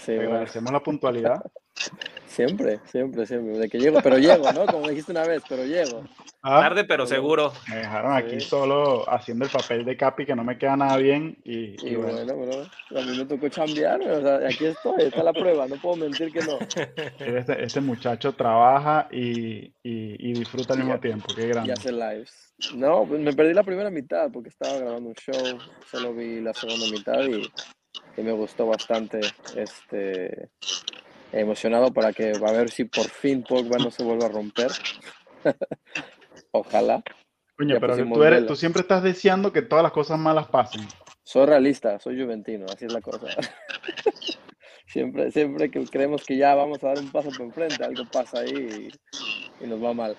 Speaker 6: Sí,
Speaker 1: Te agradecemos la puntualidad. [laughs]
Speaker 6: Siempre, siempre, siempre. De que llego, pero llego, ¿no? Como dijiste una vez, pero llego.
Speaker 5: ¿Ah? Tarde, pero seguro.
Speaker 1: Me dejaron aquí sí. solo haciendo el papel de Capi, que no me queda nada bien. Y,
Speaker 6: y, y bueno, bueno, a mí me tocó chambear, o sea, aquí estoy, está la prueba, no puedo mentir que no. [laughs]
Speaker 1: Este, este muchacho trabaja y, y, disfruta al mismo tiempo, qué grande.
Speaker 6: Y hace lives. No, pues me perdí la primera mitad porque estaba grabando un show, solo vi la segunda mitad y, y me gustó bastante. Este, emocionado para que a ver si por fin Pogba no se vuelva a romper. [laughs] Ojalá.
Speaker 1: Coño, pero tú, eres, tú, siempre estás deseando que todas las cosas malas pasen.
Speaker 6: Soy realista, soy juventino, así es la cosa. [laughs] siempre, siempre que creemos que ya vamos a dar un paso por enfrente, algo pasa ahí y, y nos va mal.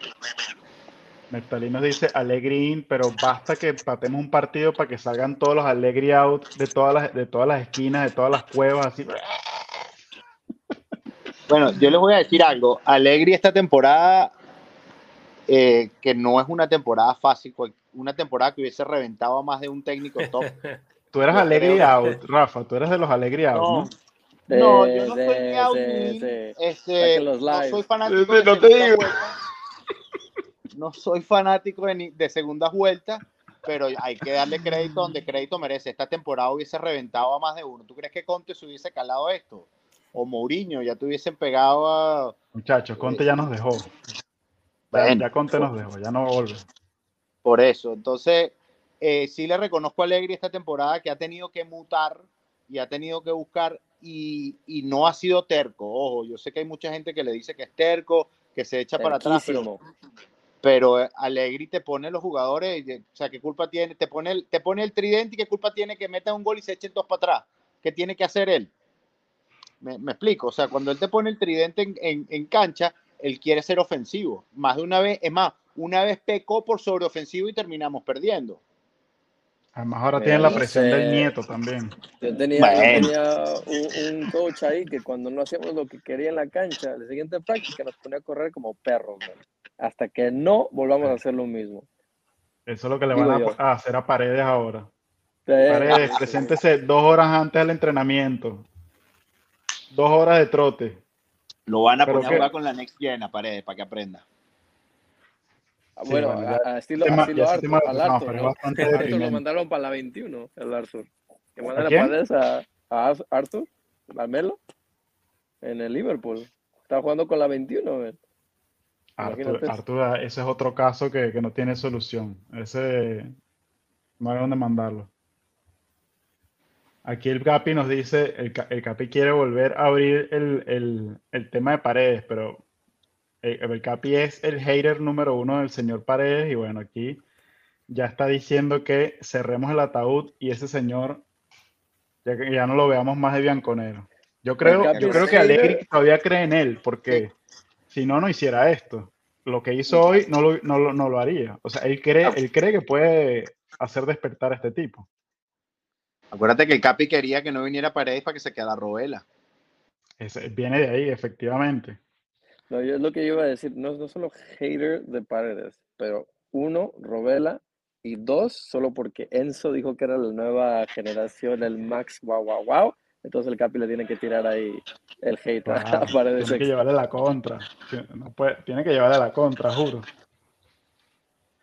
Speaker 1: Neptalí nos dice Allegri pero basta que patemos un partido para que salgan todos los Allegri out de todas las, de todas las esquinas, de todas las cuevas, así.
Speaker 4: Bueno, yo les voy a decir algo. Allegri esta temporada eh, que no es una temporada fácil, una temporada que hubiese reventado a más de un técnico top. [laughs]
Speaker 1: Tú eres alegre out, Rafa, tú eres de los alegre out,
Speaker 4: ¿no? ¿no? No, yo no soy ni out ni, este, no soy fanático de,
Speaker 1: no, te digo.
Speaker 4: No soy fanático de, de segundas vueltas, pero hay que darle crédito donde crédito merece. Esta temporada hubiese reventado a más de uno. ¿Tú crees que Conte se hubiese calado esto? O Mourinho, ya te hubiesen pegado a...
Speaker 1: Muchachos, Conte ya nos dejó. Bueno, ya Conte nos dejó, ya no vuelve.
Speaker 4: Por eso, entonces, eh, sí le reconozco a Alegri esta temporada que ha tenido que mutar y ha tenido que buscar y, y, no ha sido terco. Ojo, yo sé que hay mucha gente que le dice que es terco, que se echa para atrás, pero, pero Alegri te pone los jugadores, o sea, ¿qué culpa tiene? Te pone, el, te pone el tridente y qué culpa tiene que meta un gol y se echen dos para atrás. ¿Qué tiene que hacer él? Me, me explico, o sea, cuando él te pone el tridente en, en, en cancha, él quiere ser ofensivo. Más de una vez, es más, una vez pecó por sobreofensivo y terminamos perdiendo.
Speaker 1: Además ahora tienen la presión del nieto también.
Speaker 6: Yo tenía, bueno. yo tenía un, un, coach ahí que cuando no hacíamos lo que quería en la cancha, la siguiente práctica nos ponía a correr como perros, man. Hasta que no volvamos a hacer lo mismo.
Speaker 1: Eso es lo que le Digo van a, a, hacer a Paredes ahora. Paredes, preséntese dos horas antes del entrenamiento. Dos horas de trote.
Speaker 4: Lo van a
Speaker 1: Pero
Speaker 4: poner a jugar con la Next Gen a Paredes para que aprenda.
Speaker 1: Sí,
Speaker 6: Bueno, a, a estilo,
Speaker 1: tema-
Speaker 6: estilo Arthur,
Speaker 1: lo
Speaker 6: al Arthur, ¿no?
Speaker 1: bastante
Speaker 6: Arthur lo
Speaker 1: deprimente.
Speaker 6: mandaron para la 21, el Arthur. Que mandan a? Paredes a, a Arthur, al Melo, en el Liverpool. Está jugando con la 21, ¿ves?
Speaker 1: Artur,
Speaker 6: Imagínate.
Speaker 1: Artur, ese es otro caso que, que no tiene solución. Ese no hay dónde mandarlo. Aquí el Capi nos dice, el, el Capi quiere volver a abrir el, el- el tema de Paredes, pero el, el Capi es el hater número uno del señor Paredes y bueno, aquí ya está diciendo que cerremos el ataúd y ese señor ya, no lo veamos más de Bianconero. Yo creo, yo creo que
Speaker 6: hater.
Speaker 1: Allegri todavía cree en él, porque si no, no hiciera esto. Lo que hizo hoy no lo, no lo- no lo haría. O sea, él cree, él cree que puede hacer despertar a este tipo.
Speaker 4: Acuérdate que el Capi quería que no viniera Paredes para que se quedara Robela.
Speaker 1: Viene de ahí, efectivamente.
Speaker 6: No, yo es lo que yo iba a decir, no, no solo hater de Paredes, pero uno, Robela, y dos, solo porque Enzo dijo que era la nueva generación, el Max wow wow wow, entonces el Capi le tiene que tirar ahí el hate a
Speaker 1: Claro, [laughs]
Speaker 6: Paredes.
Speaker 1: tiene que llevarle la contra. No puede- tiene que llevarle la contra, juro.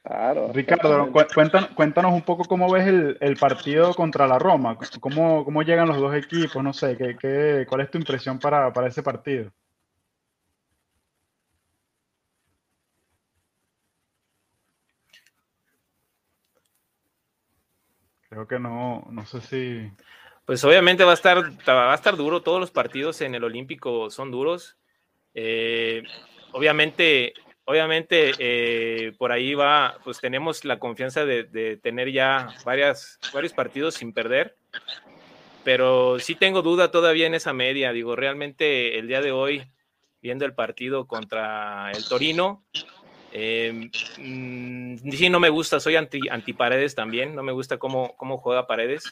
Speaker 6: Claro.
Speaker 1: Ricardo, cu- cuéntanos, cuéntanos un poco cómo ves el, el partido contra la Roma. ¿Cómo, cómo llegan los dos equipos? No sé, ¿qué, qué- cuál es tu impresión para, para ese partido? Creo que no, no sé si...
Speaker 5: Pues obviamente va a estar, va a estar duro, todos los partidos en el Olímpico son duros. Eh, obviamente, obviamente eh, por ahí va, pues tenemos la confianza de, tener ya varias, varios partidos sin perder, pero sí tengo duda todavía en esa media. Digo, realmente el día de hoy, viendo el partido contra el Torino, eh, mm, sí no me gusta, soy anti, anti Paredes también, no me gusta cómo, cómo juega Paredes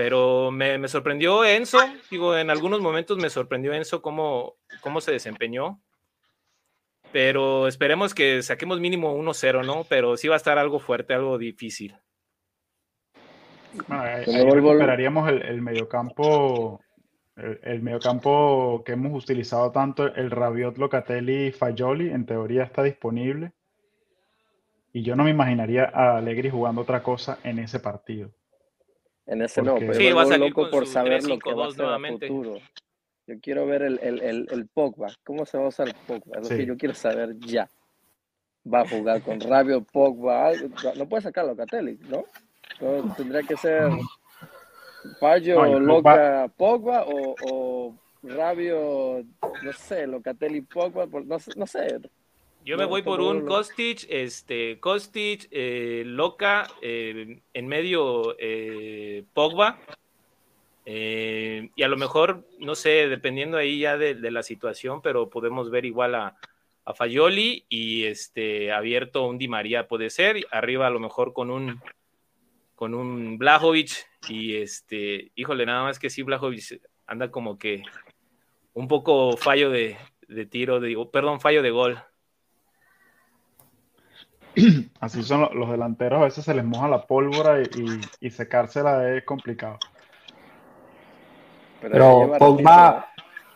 Speaker 5: pero me, me, sorprendió Enzo, digo, en algunos momentos me sorprendió Enzo cómo, cómo se desempeñó, pero esperemos que saquemos mínimo 1-0, ¿no? Pero sí va a estar algo fuerte, algo difícil.
Speaker 1: Bueno, ahí,
Speaker 6: me
Speaker 1: ahí recuperaríamos el, el mediocampo, el, el mediocampo que hemos utilizado tanto, el Rabiot, Locatelli y Fagioli, en teoría está disponible. Y yo no me imaginaría a Allegri jugando otra cosa en ese partido.
Speaker 6: En ese no, pero
Speaker 5: Sí, va a salir
Speaker 6: loco
Speaker 5: con
Speaker 6: por
Speaker 5: su
Speaker 6: saber lo que va a
Speaker 5: 3-5-2
Speaker 6: hacer a
Speaker 5: nuevamente.
Speaker 6: futuro. Yo quiero ver el, el, el, el Pogba, cómo se va a usar el Pogba, es lo
Speaker 1: Sí.
Speaker 6: que yo quiero saber ya. Va a jugar con Rabio, Pogba, no puede sacar Locatelli, ¿no? Tendría que ser Fallo,
Speaker 1: No,
Speaker 6: Loca, Pogba o, o Rabio, no sé, Locatelli, Pogba, por- no, sé- no sé.
Speaker 5: Yo me voy por un Kostic, este, Kostic, eh, Loca, eh, en medio eh, Pogba, eh, y a lo mejor, no sé, dependiendo ahí ya de, de la situación, pero podemos ver igual a, a Fayoli y este abierto un Di María puede ser, y arriba a lo mejor con un con un Blajovic y este, híjole, nada más que sí, Blajovic anda como que un poco fallo de, de tiro, de, perdón, fallo de gol. [clears throat]
Speaker 1: Así son lo- los delanteros, a veces se les moja la pólvora y, y- y secársela es complicado.
Speaker 6: Pero,
Speaker 3: Pero Pogba,
Speaker 6: ratito-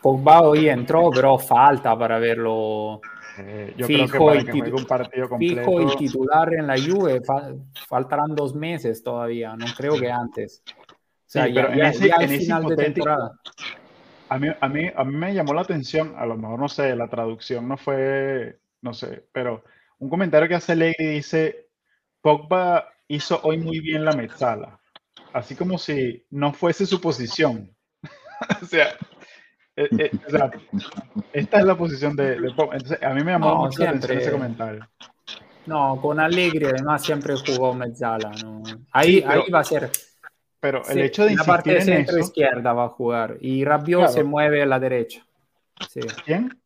Speaker 3: Pogba hoy entró, pero falta para verlo
Speaker 1: Eh, yo
Speaker 3: Fijo
Speaker 1: creo que para
Speaker 3: y
Speaker 1: que
Speaker 3: titu-
Speaker 1: juegue un partido
Speaker 3: fijo y titular en la Juve. fa- faltarán dos meses todavía, no creo que antes. O sea,
Speaker 1: Sí,
Speaker 3: ya,
Speaker 1: pero en
Speaker 3: ya-
Speaker 1: ese-
Speaker 3: ya
Speaker 1: en
Speaker 3: al
Speaker 1: ese
Speaker 3: final de temporada.
Speaker 1: A mí, a, mí, a mí me llamó la atención, a lo mejor no sé, la traducción no fue, no sé, pero un comentario que hace Allegri dice, Pogba hizo hoy muy bien la mezzala, así como si no fuese su posición. [laughs] o sea, eh, eh, o sea, esta es la posición de, de Pogba. Entonces, a mí me llamó
Speaker 3: No,
Speaker 1: mucho la atención
Speaker 3: siempre-
Speaker 1: ese comentario.
Speaker 3: No, con Allegri además siempre jugó Mezzala. ¿no? Ahí,
Speaker 1: Sí, pero-
Speaker 3: ahí va a ser.
Speaker 1: Pero el
Speaker 3: sí,
Speaker 1: hecho de
Speaker 3: en la parte
Speaker 1: insistir
Speaker 3: de
Speaker 1: en
Speaker 3: centro
Speaker 1: eso,
Speaker 3: izquierda va a jugar. Y Rabiot
Speaker 1: Claro.
Speaker 3: se mueve a la derecha. Sí,
Speaker 1: ¿quién?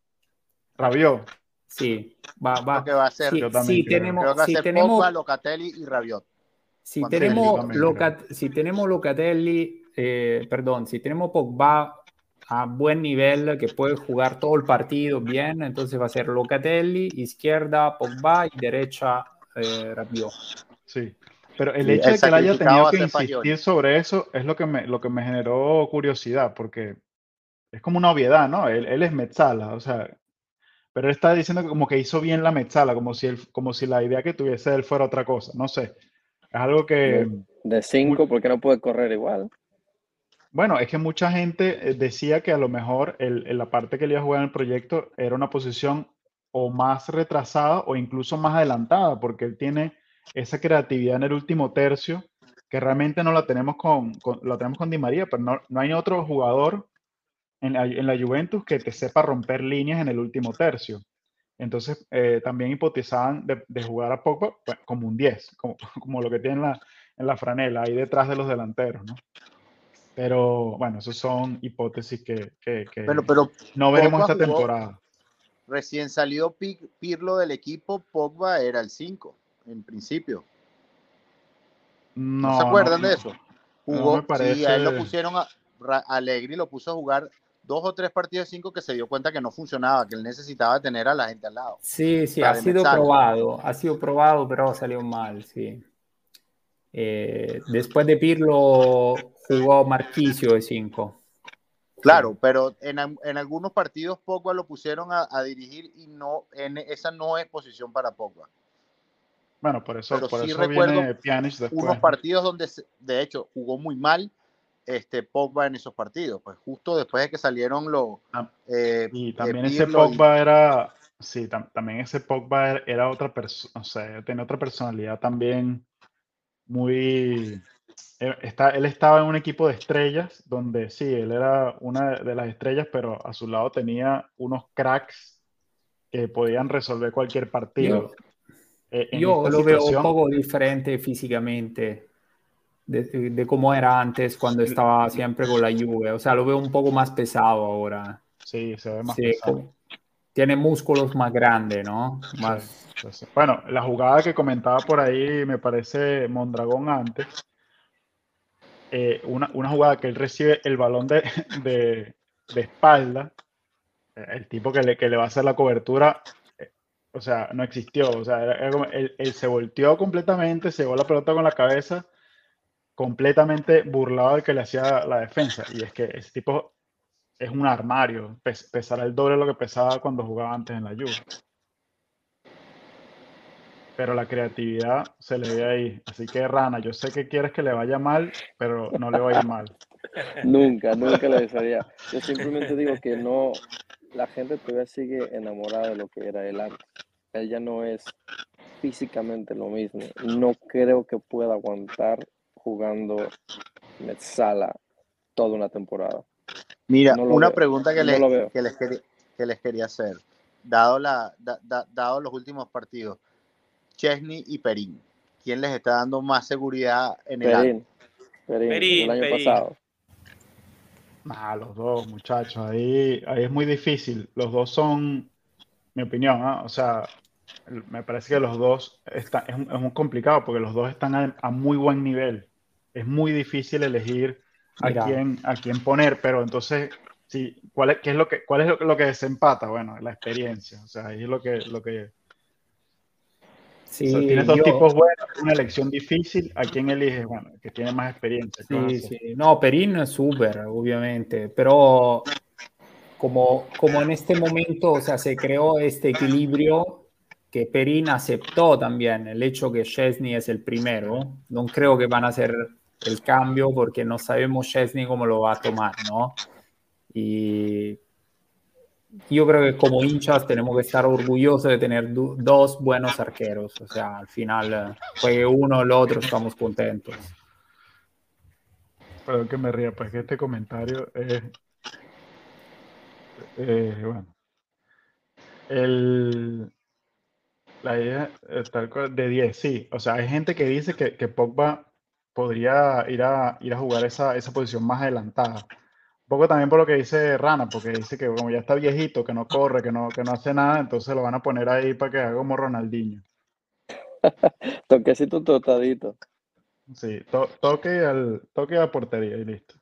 Speaker 1: Rabiot.
Speaker 3: Sí. Va, va.
Speaker 4: Creo que va a ser,
Speaker 3: Sí,
Speaker 1: yo también
Speaker 3: sí,
Speaker 1: creo.
Speaker 3: tenemos,
Speaker 4: creo que va a
Speaker 3: si
Speaker 4: ser
Speaker 3: tenemos,
Speaker 4: Pogba, Locatelli y Rabiot.
Speaker 3: si
Speaker 4: cuando-
Speaker 3: tenemos,
Speaker 1: también
Speaker 3: Locat- si tenemos Locatelli, eh, perdón, si tenemos Pogba a buen nivel, que puede jugar todo el partido bien, entonces va a ser Locatelli, izquierda Pogba y derecha eh, Rabiot.
Speaker 1: Sí. Pero el
Speaker 4: Sí,
Speaker 1: hecho de que él haya tenido
Speaker 4: a
Speaker 1: que insistir sobre eso es lo que me, lo que me generó curiosidad, porque es como una obviedad, ¿no? Él, él es Metzala, o sea, pero él está diciendo que como que hizo bien la Metzala, como si, él, como si la idea que tuviese él fuera otra cosa, no sé. Es algo que,
Speaker 6: De 5, ¿por qué no puede correr igual?
Speaker 1: bueno, es que mucha gente eh, decía que a lo mejor el, en la parte que él iba a jugar en el proyecto era una posición o más retrasada o incluso más adelantada, porque él tiene esa creatividad en el último tercio que realmente no la tenemos con, con- la tenemos con Di María, pero no, no hay otro jugador en la, en la Juventus que te sepa romper líneas en el último tercio. Entonces, eh, también hipotizaban de, de jugar a Pogba pues, como un 10, como, [laughs] como lo que tiene en la, en la franela, ahí detrás de los delanteros, ¿no? Pero bueno, eso son hipótesis que, que- que
Speaker 4: Bueno, pero
Speaker 1: no veremos
Speaker 4: Pogba
Speaker 1: esta
Speaker 4: jugó-
Speaker 1: temporada.
Speaker 4: recién salió Pi- Pirlo del equipo, Pogba era el 5, en principio. ¿No,
Speaker 1: No,
Speaker 4: se acuerdan
Speaker 1: no,
Speaker 4: de
Speaker 1: no.
Speaker 4: eso?
Speaker 1: No
Speaker 4: Jugó,
Speaker 1: me
Speaker 4: sí, a él lo
Speaker 1: parece-
Speaker 4: pusieron a Allegri lo puso a jugar dos o tres partidos de cinco que se dio cuenta que no funcionaba, que él necesitaba tener a la gente al lado.
Speaker 3: Sí, sí, ha sido probado, ha sido probado, pero salió mal, sí. Eh, después de Pirlo jugó Marquisio de 5.
Speaker 4: Claro, pero en, en algunos partidos Pogba lo pusieron a, a dirigir y no, en, esa no es posición para Pogba.
Speaker 1: Bueno, por eso,
Speaker 4: Pero
Speaker 1: por
Speaker 4: sí
Speaker 1: eso
Speaker 4: recuerdo
Speaker 1: viene Pjanic después.
Speaker 4: Unos
Speaker 1: ¿no?
Speaker 4: partidos donde, se- de hecho, jugó muy mal este Pogba en esos partidos, pues justo después de que salieron los... Eh,
Speaker 1: Y
Speaker 4: eh,
Speaker 1: también ese
Speaker 4: y-
Speaker 1: Pogba era, sí, tam- también ese Pogba era, era otra persona, o sea, tenía otra personalidad también muy, eh, está, él estaba en un equipo de estrellas donde sí, él era una de las estrellas, pero a su lado tenía unos cracks que podían resolver cualquier partido. Eh,
Speaker 3: Yo
Speaker 1: esta
Speaker 3: lo veo un poco diferente físicamente de, de cómo era antes cuando estaba siempre con la Juve. O sea, lo veo un poco más pesado ahora.
Speaker 1: Sí, se ve más
Speaker 3: Sí,
Speaker 1: pesado.
Speaker 3: tiene músculos más grandes, ¿no? Más,
Speaker 1: sí, sí. Bueno, la jugada que comentaba por ahí, me parece Mondragón antes, eh, una, una jugada que él recibe el balón de, de, de espalda, eh, el tipo que le, que le va a hacer la cobertura, eh, o sea, no existió, o sea, él, él se volteó completamente, se llevó la pelota con la cabeza, completamente burlado del que le hacía la defensa, y es que ese tipo es un armario, pes- pesará el doble de lo que pesaba cuando jugaba antes en la Juve pero la creatividad se le ve ahí. Así que, Rana, yo sé que quieres que le vaya mal, pero no le va a mal. [laughs]
Speaker 6: Nunca, nunca le desearía. Yo simplemente digo que no, la gente todavía sigue enamorada de lo que era él antes. Él ya no es físicamente lo mismo. No creo que pueda aguantar jugando Metzala toda una temporada.
Speaker 4: Mira,
Speaker 6: No
Speaker 4: una
Speaker 6: veo,
Speaker 4: pregunta que,
Speaker 6: no
Speaker 4: les, que, les quería, que les quería hacer, dado, la, da- da- dado los últimos partidos, Chesney y Perín, ¿quién les está dando más seguridad en el arco?
Speaker 6: Perín, Perín, el año
Speaker 5: Perín.
Speaker 6: pasado.
Speaker 1: Ah, los dos, muchachos, ahí, ahí es muy difícil. Los dos son, mi opinión, ¿ah? O sea, me parece que los dos están, es, un- es muy complicado porque los dos están a, a muy buen nivel. Es muy difícil elegir a quién, a quién poner, pero entonces, sí, ¿cuál es, qué es lo que, cuál es lo, lo que desempata? Bueno, la experiencia. O sea, ahí es lo que, lo que,
Speaker 3: sí,
Speaker 1: O sea, tienes dos
Speaker 3: yo-
Speaker 1: tipos buenos, una elección difícil. ¿A quién eliges? Bueno, que tiene más experiencia. ¿qué vas a
Speaker 3: Sí, sí. No, Perín es súper, obviamente, pero como, como en este momento, o sea, se creó este equilibrio que Perín aceptó también, el hecho que Chesney es el primero, no creo que van a hacer el cambio porque no sabemos Chesney cómo lo va a tomar, ¿no? Y yo creo que como hinchas tenemos que estar orgullosos de tener dos buenos arqueros, o sea, al final, eh, juegue uno o el otro, estamos contentos.
Speaker 1: Perdón que me ría, pues que este comentario es. eh, bueno. El, la idea eh, tal cual, de 10, sí. O sea, hay gente que dice que, que Pogba podría ir a, ir a jugar esa, esa posición más adelantada. Un poco también por lo que dice Rana, porque dice que como ya está viejito, que no corre, que no, que no hace nada, entonces lo van a poner ahí para que haga como Ronaldinho. [laughs]
Speaker 6: Toquecito totadito.
Speaker 1: Sí, to- toque al toque a portería y listo.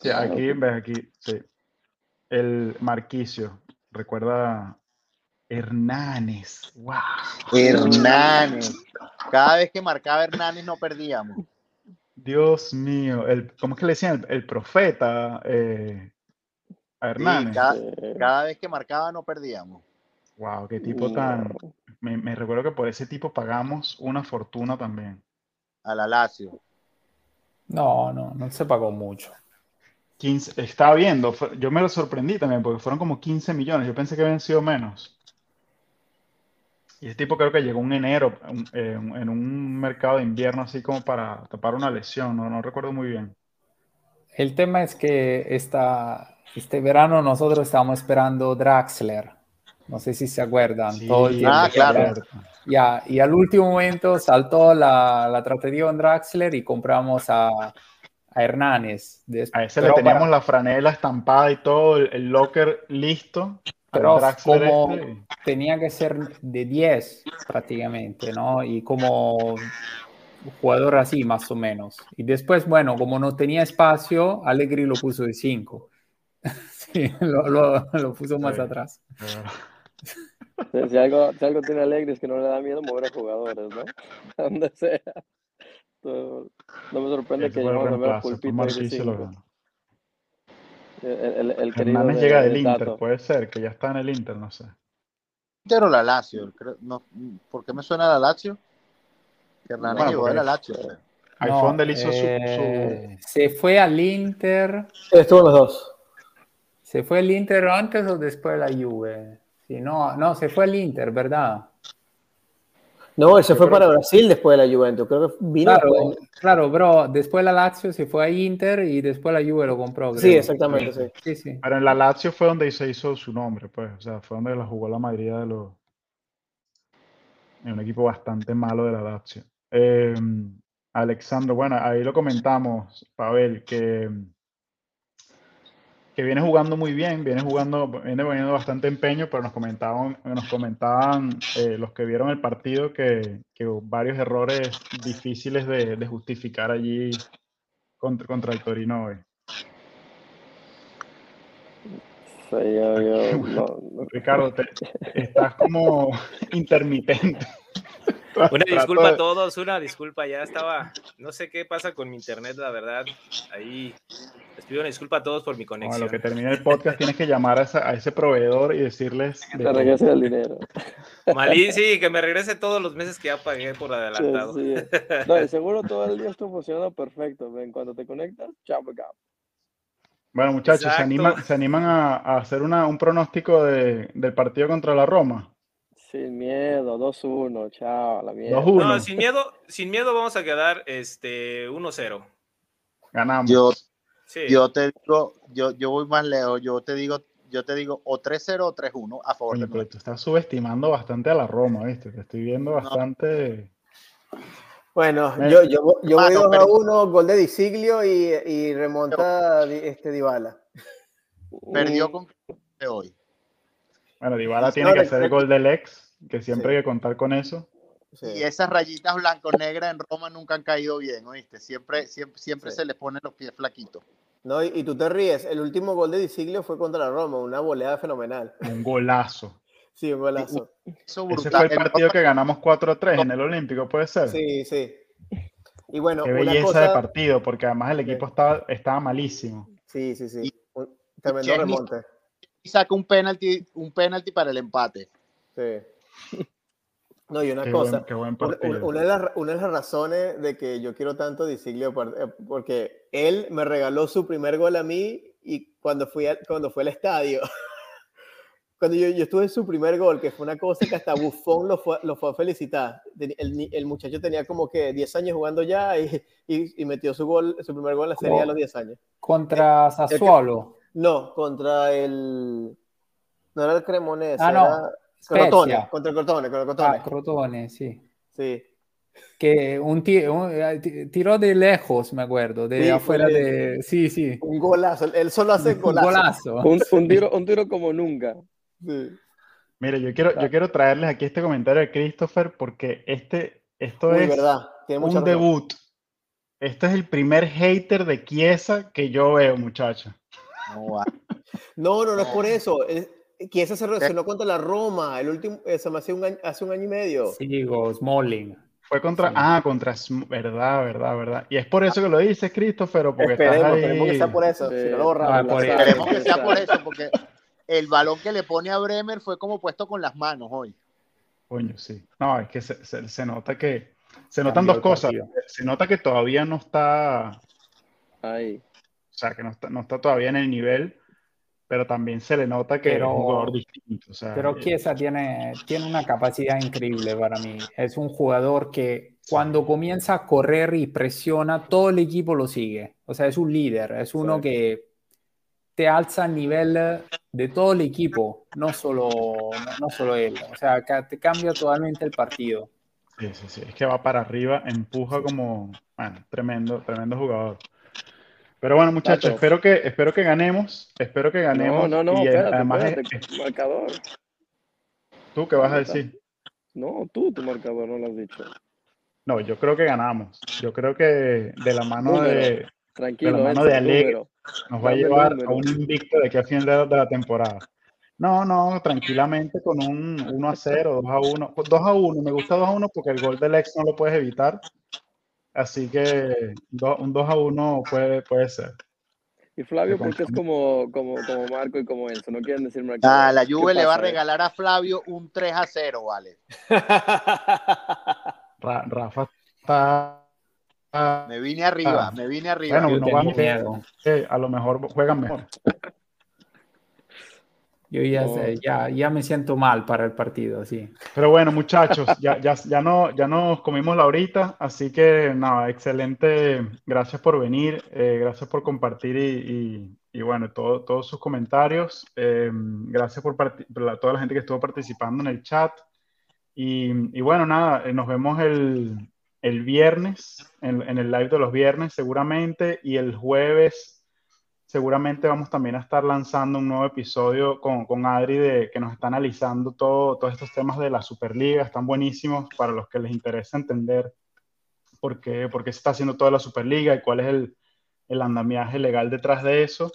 Speaker 1: Sí,
Speaker 6: Ah,
Speaker 1: aquí, ves aquí, sí. El Marquicio, recuerda Hernanes. Wow.
Speaker 4: Hernández. Cada vez que marcaba Hernández no perdíamos.
Speaker 1: Dios mío, el, ¿cómo es que le decían? El, el profeta eh, a
Speaker 4: Sí,
Speaker 1: Hernández.
Speaker 4: cada, cada vez que marcaba no perdíamos.
Speaker 1: Wow, qué tipo
Speaker 6: No.
Speaker 1: tan. Me, me recuerdo que por ese tipo pagamos una fortuna también.
Speaker 4: A la Lazio.
Speaker 3: No, no, non se pagó mucho.
Speaker 1: 15, estaba viendo, fue- yo me lo sorprendí también porque fueron como 15 millones. Yo pensé que habían sido menos. Y ese tipo creo que llegó en enero eh, en un mercado de invierno así como para tapar una lesión, no, no recuerdo muy bien.
Speaker 3: El tema es que esta, este verano nosotros estábamos esperando Draxler. No sé si se acuerdan.
Speaker 1: Sí,
Speaker 3: todo el tiempo.
Speaker 4: Ah, claro.
Speaker 3: Ya, y al último momento saltó la, la tratativa en Draxler y compramos a, a Hernández.
Speaker 1: A ese
Speaker 3: pero
Speaker 1: le teníamos
Speaker 3: para-
Speaker 1: la franela estampada y todo, el, el locker listo.
Speaker 3: Pero como tenía que ser de 10 prácticamente, ¿no? Y como jugador así, más o menos. Y después, bueno, como no tenía espacio, Allegri lo puso de 5. [laughs] Sí, lo, lo- lo puso más
Speaker 1: Sí.
Speaker 3: atrás. [laughs]
Speaker 1: Eh,
Speaker 6: Si, algo, si algo tiene Alegre es que no le da miedo mover a jugadores, ¿no? [laughs] Donde sea. No, me sorprende que llevamos a ver
Speaker 1: fue
Speaker 6: pulpito. El, el, el
Speaker 1: Hernández
Speaker 6: de-
Speaker 1: llega
Speaker 6: de
Speaker 1: del Inter, puede ser, que ya está en el Inter, no sé.
Speaker 4: Inter o la Lazio. creo- no, ¿Por qué me suena la Lazio? Que Hernández
Speaker 1: Bueno,
Speaker 4: llegó de la Lazio.
Speaker 1: Ahí
Speaker 3: No,
Speaker 1: fue donde él hizo su-
Speaker 3: eh, Se fue al Inter.
Speaker 2: Estuvo en los dos.
Speaker 3: ¿Se fue al Inter antes o después de la Juve? Sí, no, no, se fue al Inter, ¿verdad?
Speaker 2: No, él se
Speaker 1: Yo
Speaker 2: fue para Brasil después de la Juventus. Creo que vino
Speaker 3: Claro,
Speaker 2: después.
Speaker 3: claro, bro. Después la Lazio se fue a Inter y después la Juve lo compró.
Speaker 2: Sí, exactamente, sí.
Speaker 3: Sí, sí.
Speaker 1: Pero en la Lazio fue donde se hizo su nombre, pues. O sea, fue donde la jugó la mayoría de los. En un equipo bastante malo de la Lazio. Eh, Alexandro, bueno, ahí lo comentamos, Pavel, que, que viene jugando muy bien, viene jugando, viene poniendo bastante empeño, pero nos comentaban, nos comentaban eh, los que vieron el partido que, que varios errores difíciles de, de justificar allí contra, contra el Torino hoy.
Speaker 6: Sí, yo, yo, [laughs] no, no.
Speaker 1: Ricardo, te- estás como [laughs] intermitente. [laughs]
Speaker 5: Una disculpa
Speaker 1: de-
Speaker 5: a todos, una disculpa, ya estaba, no sé qué pasa con mi internet, la verdad, ahí les pido una disculpa a todos por mi conexión.
Speaker 1: lo que termine el podcast tienes que llamar a, esa- a ese proveedor y decirles
Speaker 6: Que
Speaker 1: de
Speaker 6: te
Speaker 1: que-
Speaker 6: regrese el dinero. [laughs]
Speaker 5: Malí, sí, que me regrese todos los meses que ya pagué por adelantado.
Speaker 6: sí. No, y seguro todo el día estuvo funcionando perfecto. Ven, cuando te conectas, chao, chao.
Speaker 1: Bueno, muchachos, ¿se animan, se animan a, a hacer una- un pronóstico de- del partido contra la Roma?
Speaker 6: Sin miedo, 2-1, chao, a la mierda.
Speaker 1: 2-1.
Speaker 5: No, sin miedo, sin miedo vamos a quedar este 1-0.
Speaker 1: Ganamos.
Speaker 4: Yo,
Speaker 5: Sí.
Speaker 4: yo te digo, yo, yo voy más lejos. Yo te digo, yo te digo o 3-0 o 3-1 a favor
Speaker 1: Coño,
Speaker 4: de
Speaker 1: pero tú estás subestimando bastante a la Roma, ¿viste? Te estoy viendo
Speaker 4: No.
Speaker 1: bastante.
Speaker 2: Bueno,
Speaker 1: Eh,
Speaker 2: yo, yo, yo voy
Speaker 4: mano,
Speaker 2: 2 a
Speaker 4: pero-
Speaker 2: 1, gol de Disiglio y, y remonta Di- este Dybala.
Speaker 4: Perdió con de hoy.
Speaker 1: Bueno, Dybala
Speaker 2: No,
Speaker 1: tiene que
Speaker 2: le-
Speaker 1: hacer el gol del ex, que siempre
Speaker 2: Sí.
Speaker 1: hay que contar con eso.
Speaker 2: Sí.
Speaker 4: Y esas rayitas blanco-negras en Roma nunca han caído bien, ¿oíste? Siempre, siempre, siempre
Speaker 2: Sí.
Speaker 4: se les ponen los pies flaquitos.
Speaker 2: No, y, y tú te ríes, el último gol de Disiglio fue contra la Roma, una voleada fenomenal.
Speaker 1: Un golazo. [laughs]
Speaker 2: Sí, un golazo.
Speaker 4: Eso
Speaker 1: Ese fue el partido que ganamos 4-3 en el Olímpico, ¿puede ser?
Speaker 2: Sí, sí. Y bueno,
Speaker 1: Qué
Speaker 2: una
Speaker 1: belleza
Speaker 2: cosa...
Speaker 1: de partido, porque además el
Speaker 2: Sí.
Speaker 1: equipo estaba, estaba malísimo.
Speaker 2: Sí, sí, sí. Un tremendo remonte.
Speaker 4: Y saca un penalti, un penalti para el empate.
Speaker 2: Sí. No, y una
Speaker 1: Qué
Speaker 2: cosa,
Speaker 1: buen, qué buen
Speaker 2: una, una-
Speaker 1: partido.
Speaker 2: una de las, una de las razones de que yo quiero tanto a Disiglio, por- eh, porque él me regaló su primer gol a mí y cuando fui, al- cuando fue al estadio, [laughs] cuando yo, yo estuve en su primer gol, que fue una cosa que hasta Buffon lo fue, lo fue a felicitar. El, el muchacho tenía como que 10 años jugando ya y, y- y metió su, gol, su primer gol en la serie a los 10 años.
Speaker 3: Contra Sassuolo.
Speaker 2: No, contra el... No era el Cremonese,
Speaker 3: Ah, no,
Speaker 2: era Crotone, contra el Crotone, contra el Crotone.
Speaker 3: Ah, Crotone, sí.
Speaker 2: Sí.
Speaker 3: Que un, ti- un- eh, ti- tiró de lejos, me acuerdo, de
Speaker 2: Sí,
Speaker 3: afuera
Speaker 2: fue-
Speaker 3: de... Sí, sí.
Speaker 2: Un golazo, él solo hace
Speaker 3: Un
Speaker 2: golazo.
Speaker 3: golazo.
Speaker 6: Un, un tiro, un tiro como nunca.
Speaker 2: Sí.
Speaker 1: Mire, yo quiero, yo quiero traerles aquí este comentario de Christopher porque este, esto
Speaker 2: Uy,
Speaker 1: es
Speaker 2: verdad. Tiene mucha
Speaker 1: un
Speaker 2: razón.
Speaker 1: debut. Este es el primer hater de Chiesa que yo veo, muchacho.
Speaker 4: No, va.
Speaker 2: No, no, no es por eso. Es, ese se relacionó contra la Roma, el último, eh, se me hace un año, hace un año y medio.
Speaker 3: Sigo, Smalling.
Speaker 1: Fue contra,
Speaker 3: Sí.
Speaker 1: ah, contra, verdad, verdad, verdad. Y es por eso que lo dices, Christopher, o porque
Speaker 2: Esperemos,
Speaker 1: estás
Speaker 2: esperemos que
Speaker 1: ahí.
Speaker 2: sea por eso.
Speaker 6: Sí.
Speaker 2: Si no lo borramos.
Speaker 3: Por
Speaker 2: la-
Speaker 3: eso.
Speaker 4: Esperemos que sea por eso, porque el balón que le pone a Bremer fue como puesto con las manos hoy.
Speaker 1: Coño, sí. No, es que se, se- se nota que, se notan
Speaker 3: Cambió
Speaker 1: dos cosas. Se nota que todavía no está,
Speaker 6: Ahí.
Speaker 1: O sea, que no está, no está todavía en el nivel, pero también se le nota que
Speaker 3: Pero-
Speaker 1: es un jugador distinto. O sea,
Speaker 3: Pero
Speaker 1: eh,
Speaker 3: Chiesa tiene, tiene una capacidad increíble para mí. Es un jugador que cuando comienza a correr y presiona, todo el equipo lo sigue. O sea, es un líder, es uno que te alza el nivel de todo el equipo, no solo, no, no solo él. O sea, que te cambia totalmente el partido.
Speaker 1: Sí, sí, sí. Es que va para arriba, empuja como, bueno, tremendo, tremendo jugador. Pero bueno, muchachos, espero que, espero que ganemos, espero que ganemos.
Speaker 6: No, no, no,
Speaker 1: y eh,
Speaker 6: espérate,
Speaker 1: además,
Speaker 6: espérate.
Speaker 1: eh,
Speaker 6: Marcador.
Speaker 1: ¿tú qué vas a decir?
Speaker 6: No, tú, tu marcador, no lo has dicho.
Speaker 1: No, yo creo que ganamos. Yo creo que de la mano de,
Speaker 6: Tranquilo,
Speaker 1: De la mano de Alegre.
Speaker 6: número.
Speaker 1: nos va a llevar a
Speaker 6: número.
Speaker 1: un invicto de aquí a fin de, de la temporada. No, no, tranquilamente con un 1 a 0, 2 a 1. 2 a 1, me gusta 2 a 1 porque el gol del ex no lo puedes evitar. Así que do- un 2 a 1 puede, puede ser.
Speaker 6: Y Flavio, porque es como, como, como Marco y como Enzo, no quieren decir marcador.
Speaker 4: Ah, la
Speaker 6: ¿Qué
Speaker 4: Juve le va a regalar a Flavio un 3 a 0, vale. [laughs]
Speaker 1: Ra- Rafa está.
Speaker 4: Me vine arriba,
Speaker 1: Ah.
Speaker 4: me vine arriba.
Speaker 1: Bueno, no vamos- eh, a lo mejor juegan mejor.
Speaker 3: Yo ya, sé, ya, ya me siento mal para el partido, sí.
Speaker 1: Pero bueno, muchachos, ya, ya, ya, no, ya nos comimos la horita, así que nada, excelente. Gracias por venir, eh, gracias por compartir y, y- y bueno, todo- todos sus comentarios. Eh, gracias por, por la- toda la gente que estuvo participando en el chat. Y, y bueno, nada, eh, nos vemos el, el viernes, en, en el live de los viernes seguramente, y el jueves seguramente vamos también a estar lanzando un nuevo episodio con, con Adri que nos está analizando todo, todos estos temas de la Superliga. Están buenísimos para los que les interesa entender por qué, por qué se está haciendo toda la Superliga y cuál es el, el andamiaje legal detrás de eso.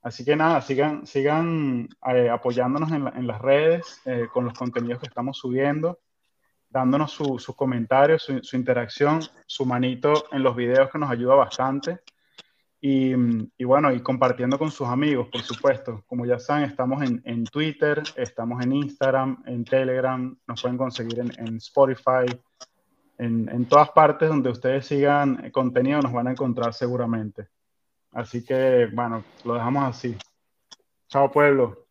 Speaker 1: Así que nada, sigan, sigan eh, apoyándonos en, la- en las redes eh, con los contenidos que estamos subiendo, dándonos su- sus comentarios, su, su interacción, su manito en los videos que nos ayuda bastante. Y, y bueno, y compartiendo con sus amigos, por supuesto. Como ya saben, estamos en, en Twitter, estamos en Instagram, en Telegram, nos pueden conseguir en, en Spotify, en, en todas partes donde ustedes sigan eh, contenido nos van a encontrar seguramente. Así que, bueno, lo dejamos así. Chao, pueblo.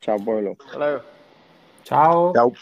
Speaker 6: Chao, pueblo.
Speaker 2: Hasta luego. Chao, chao.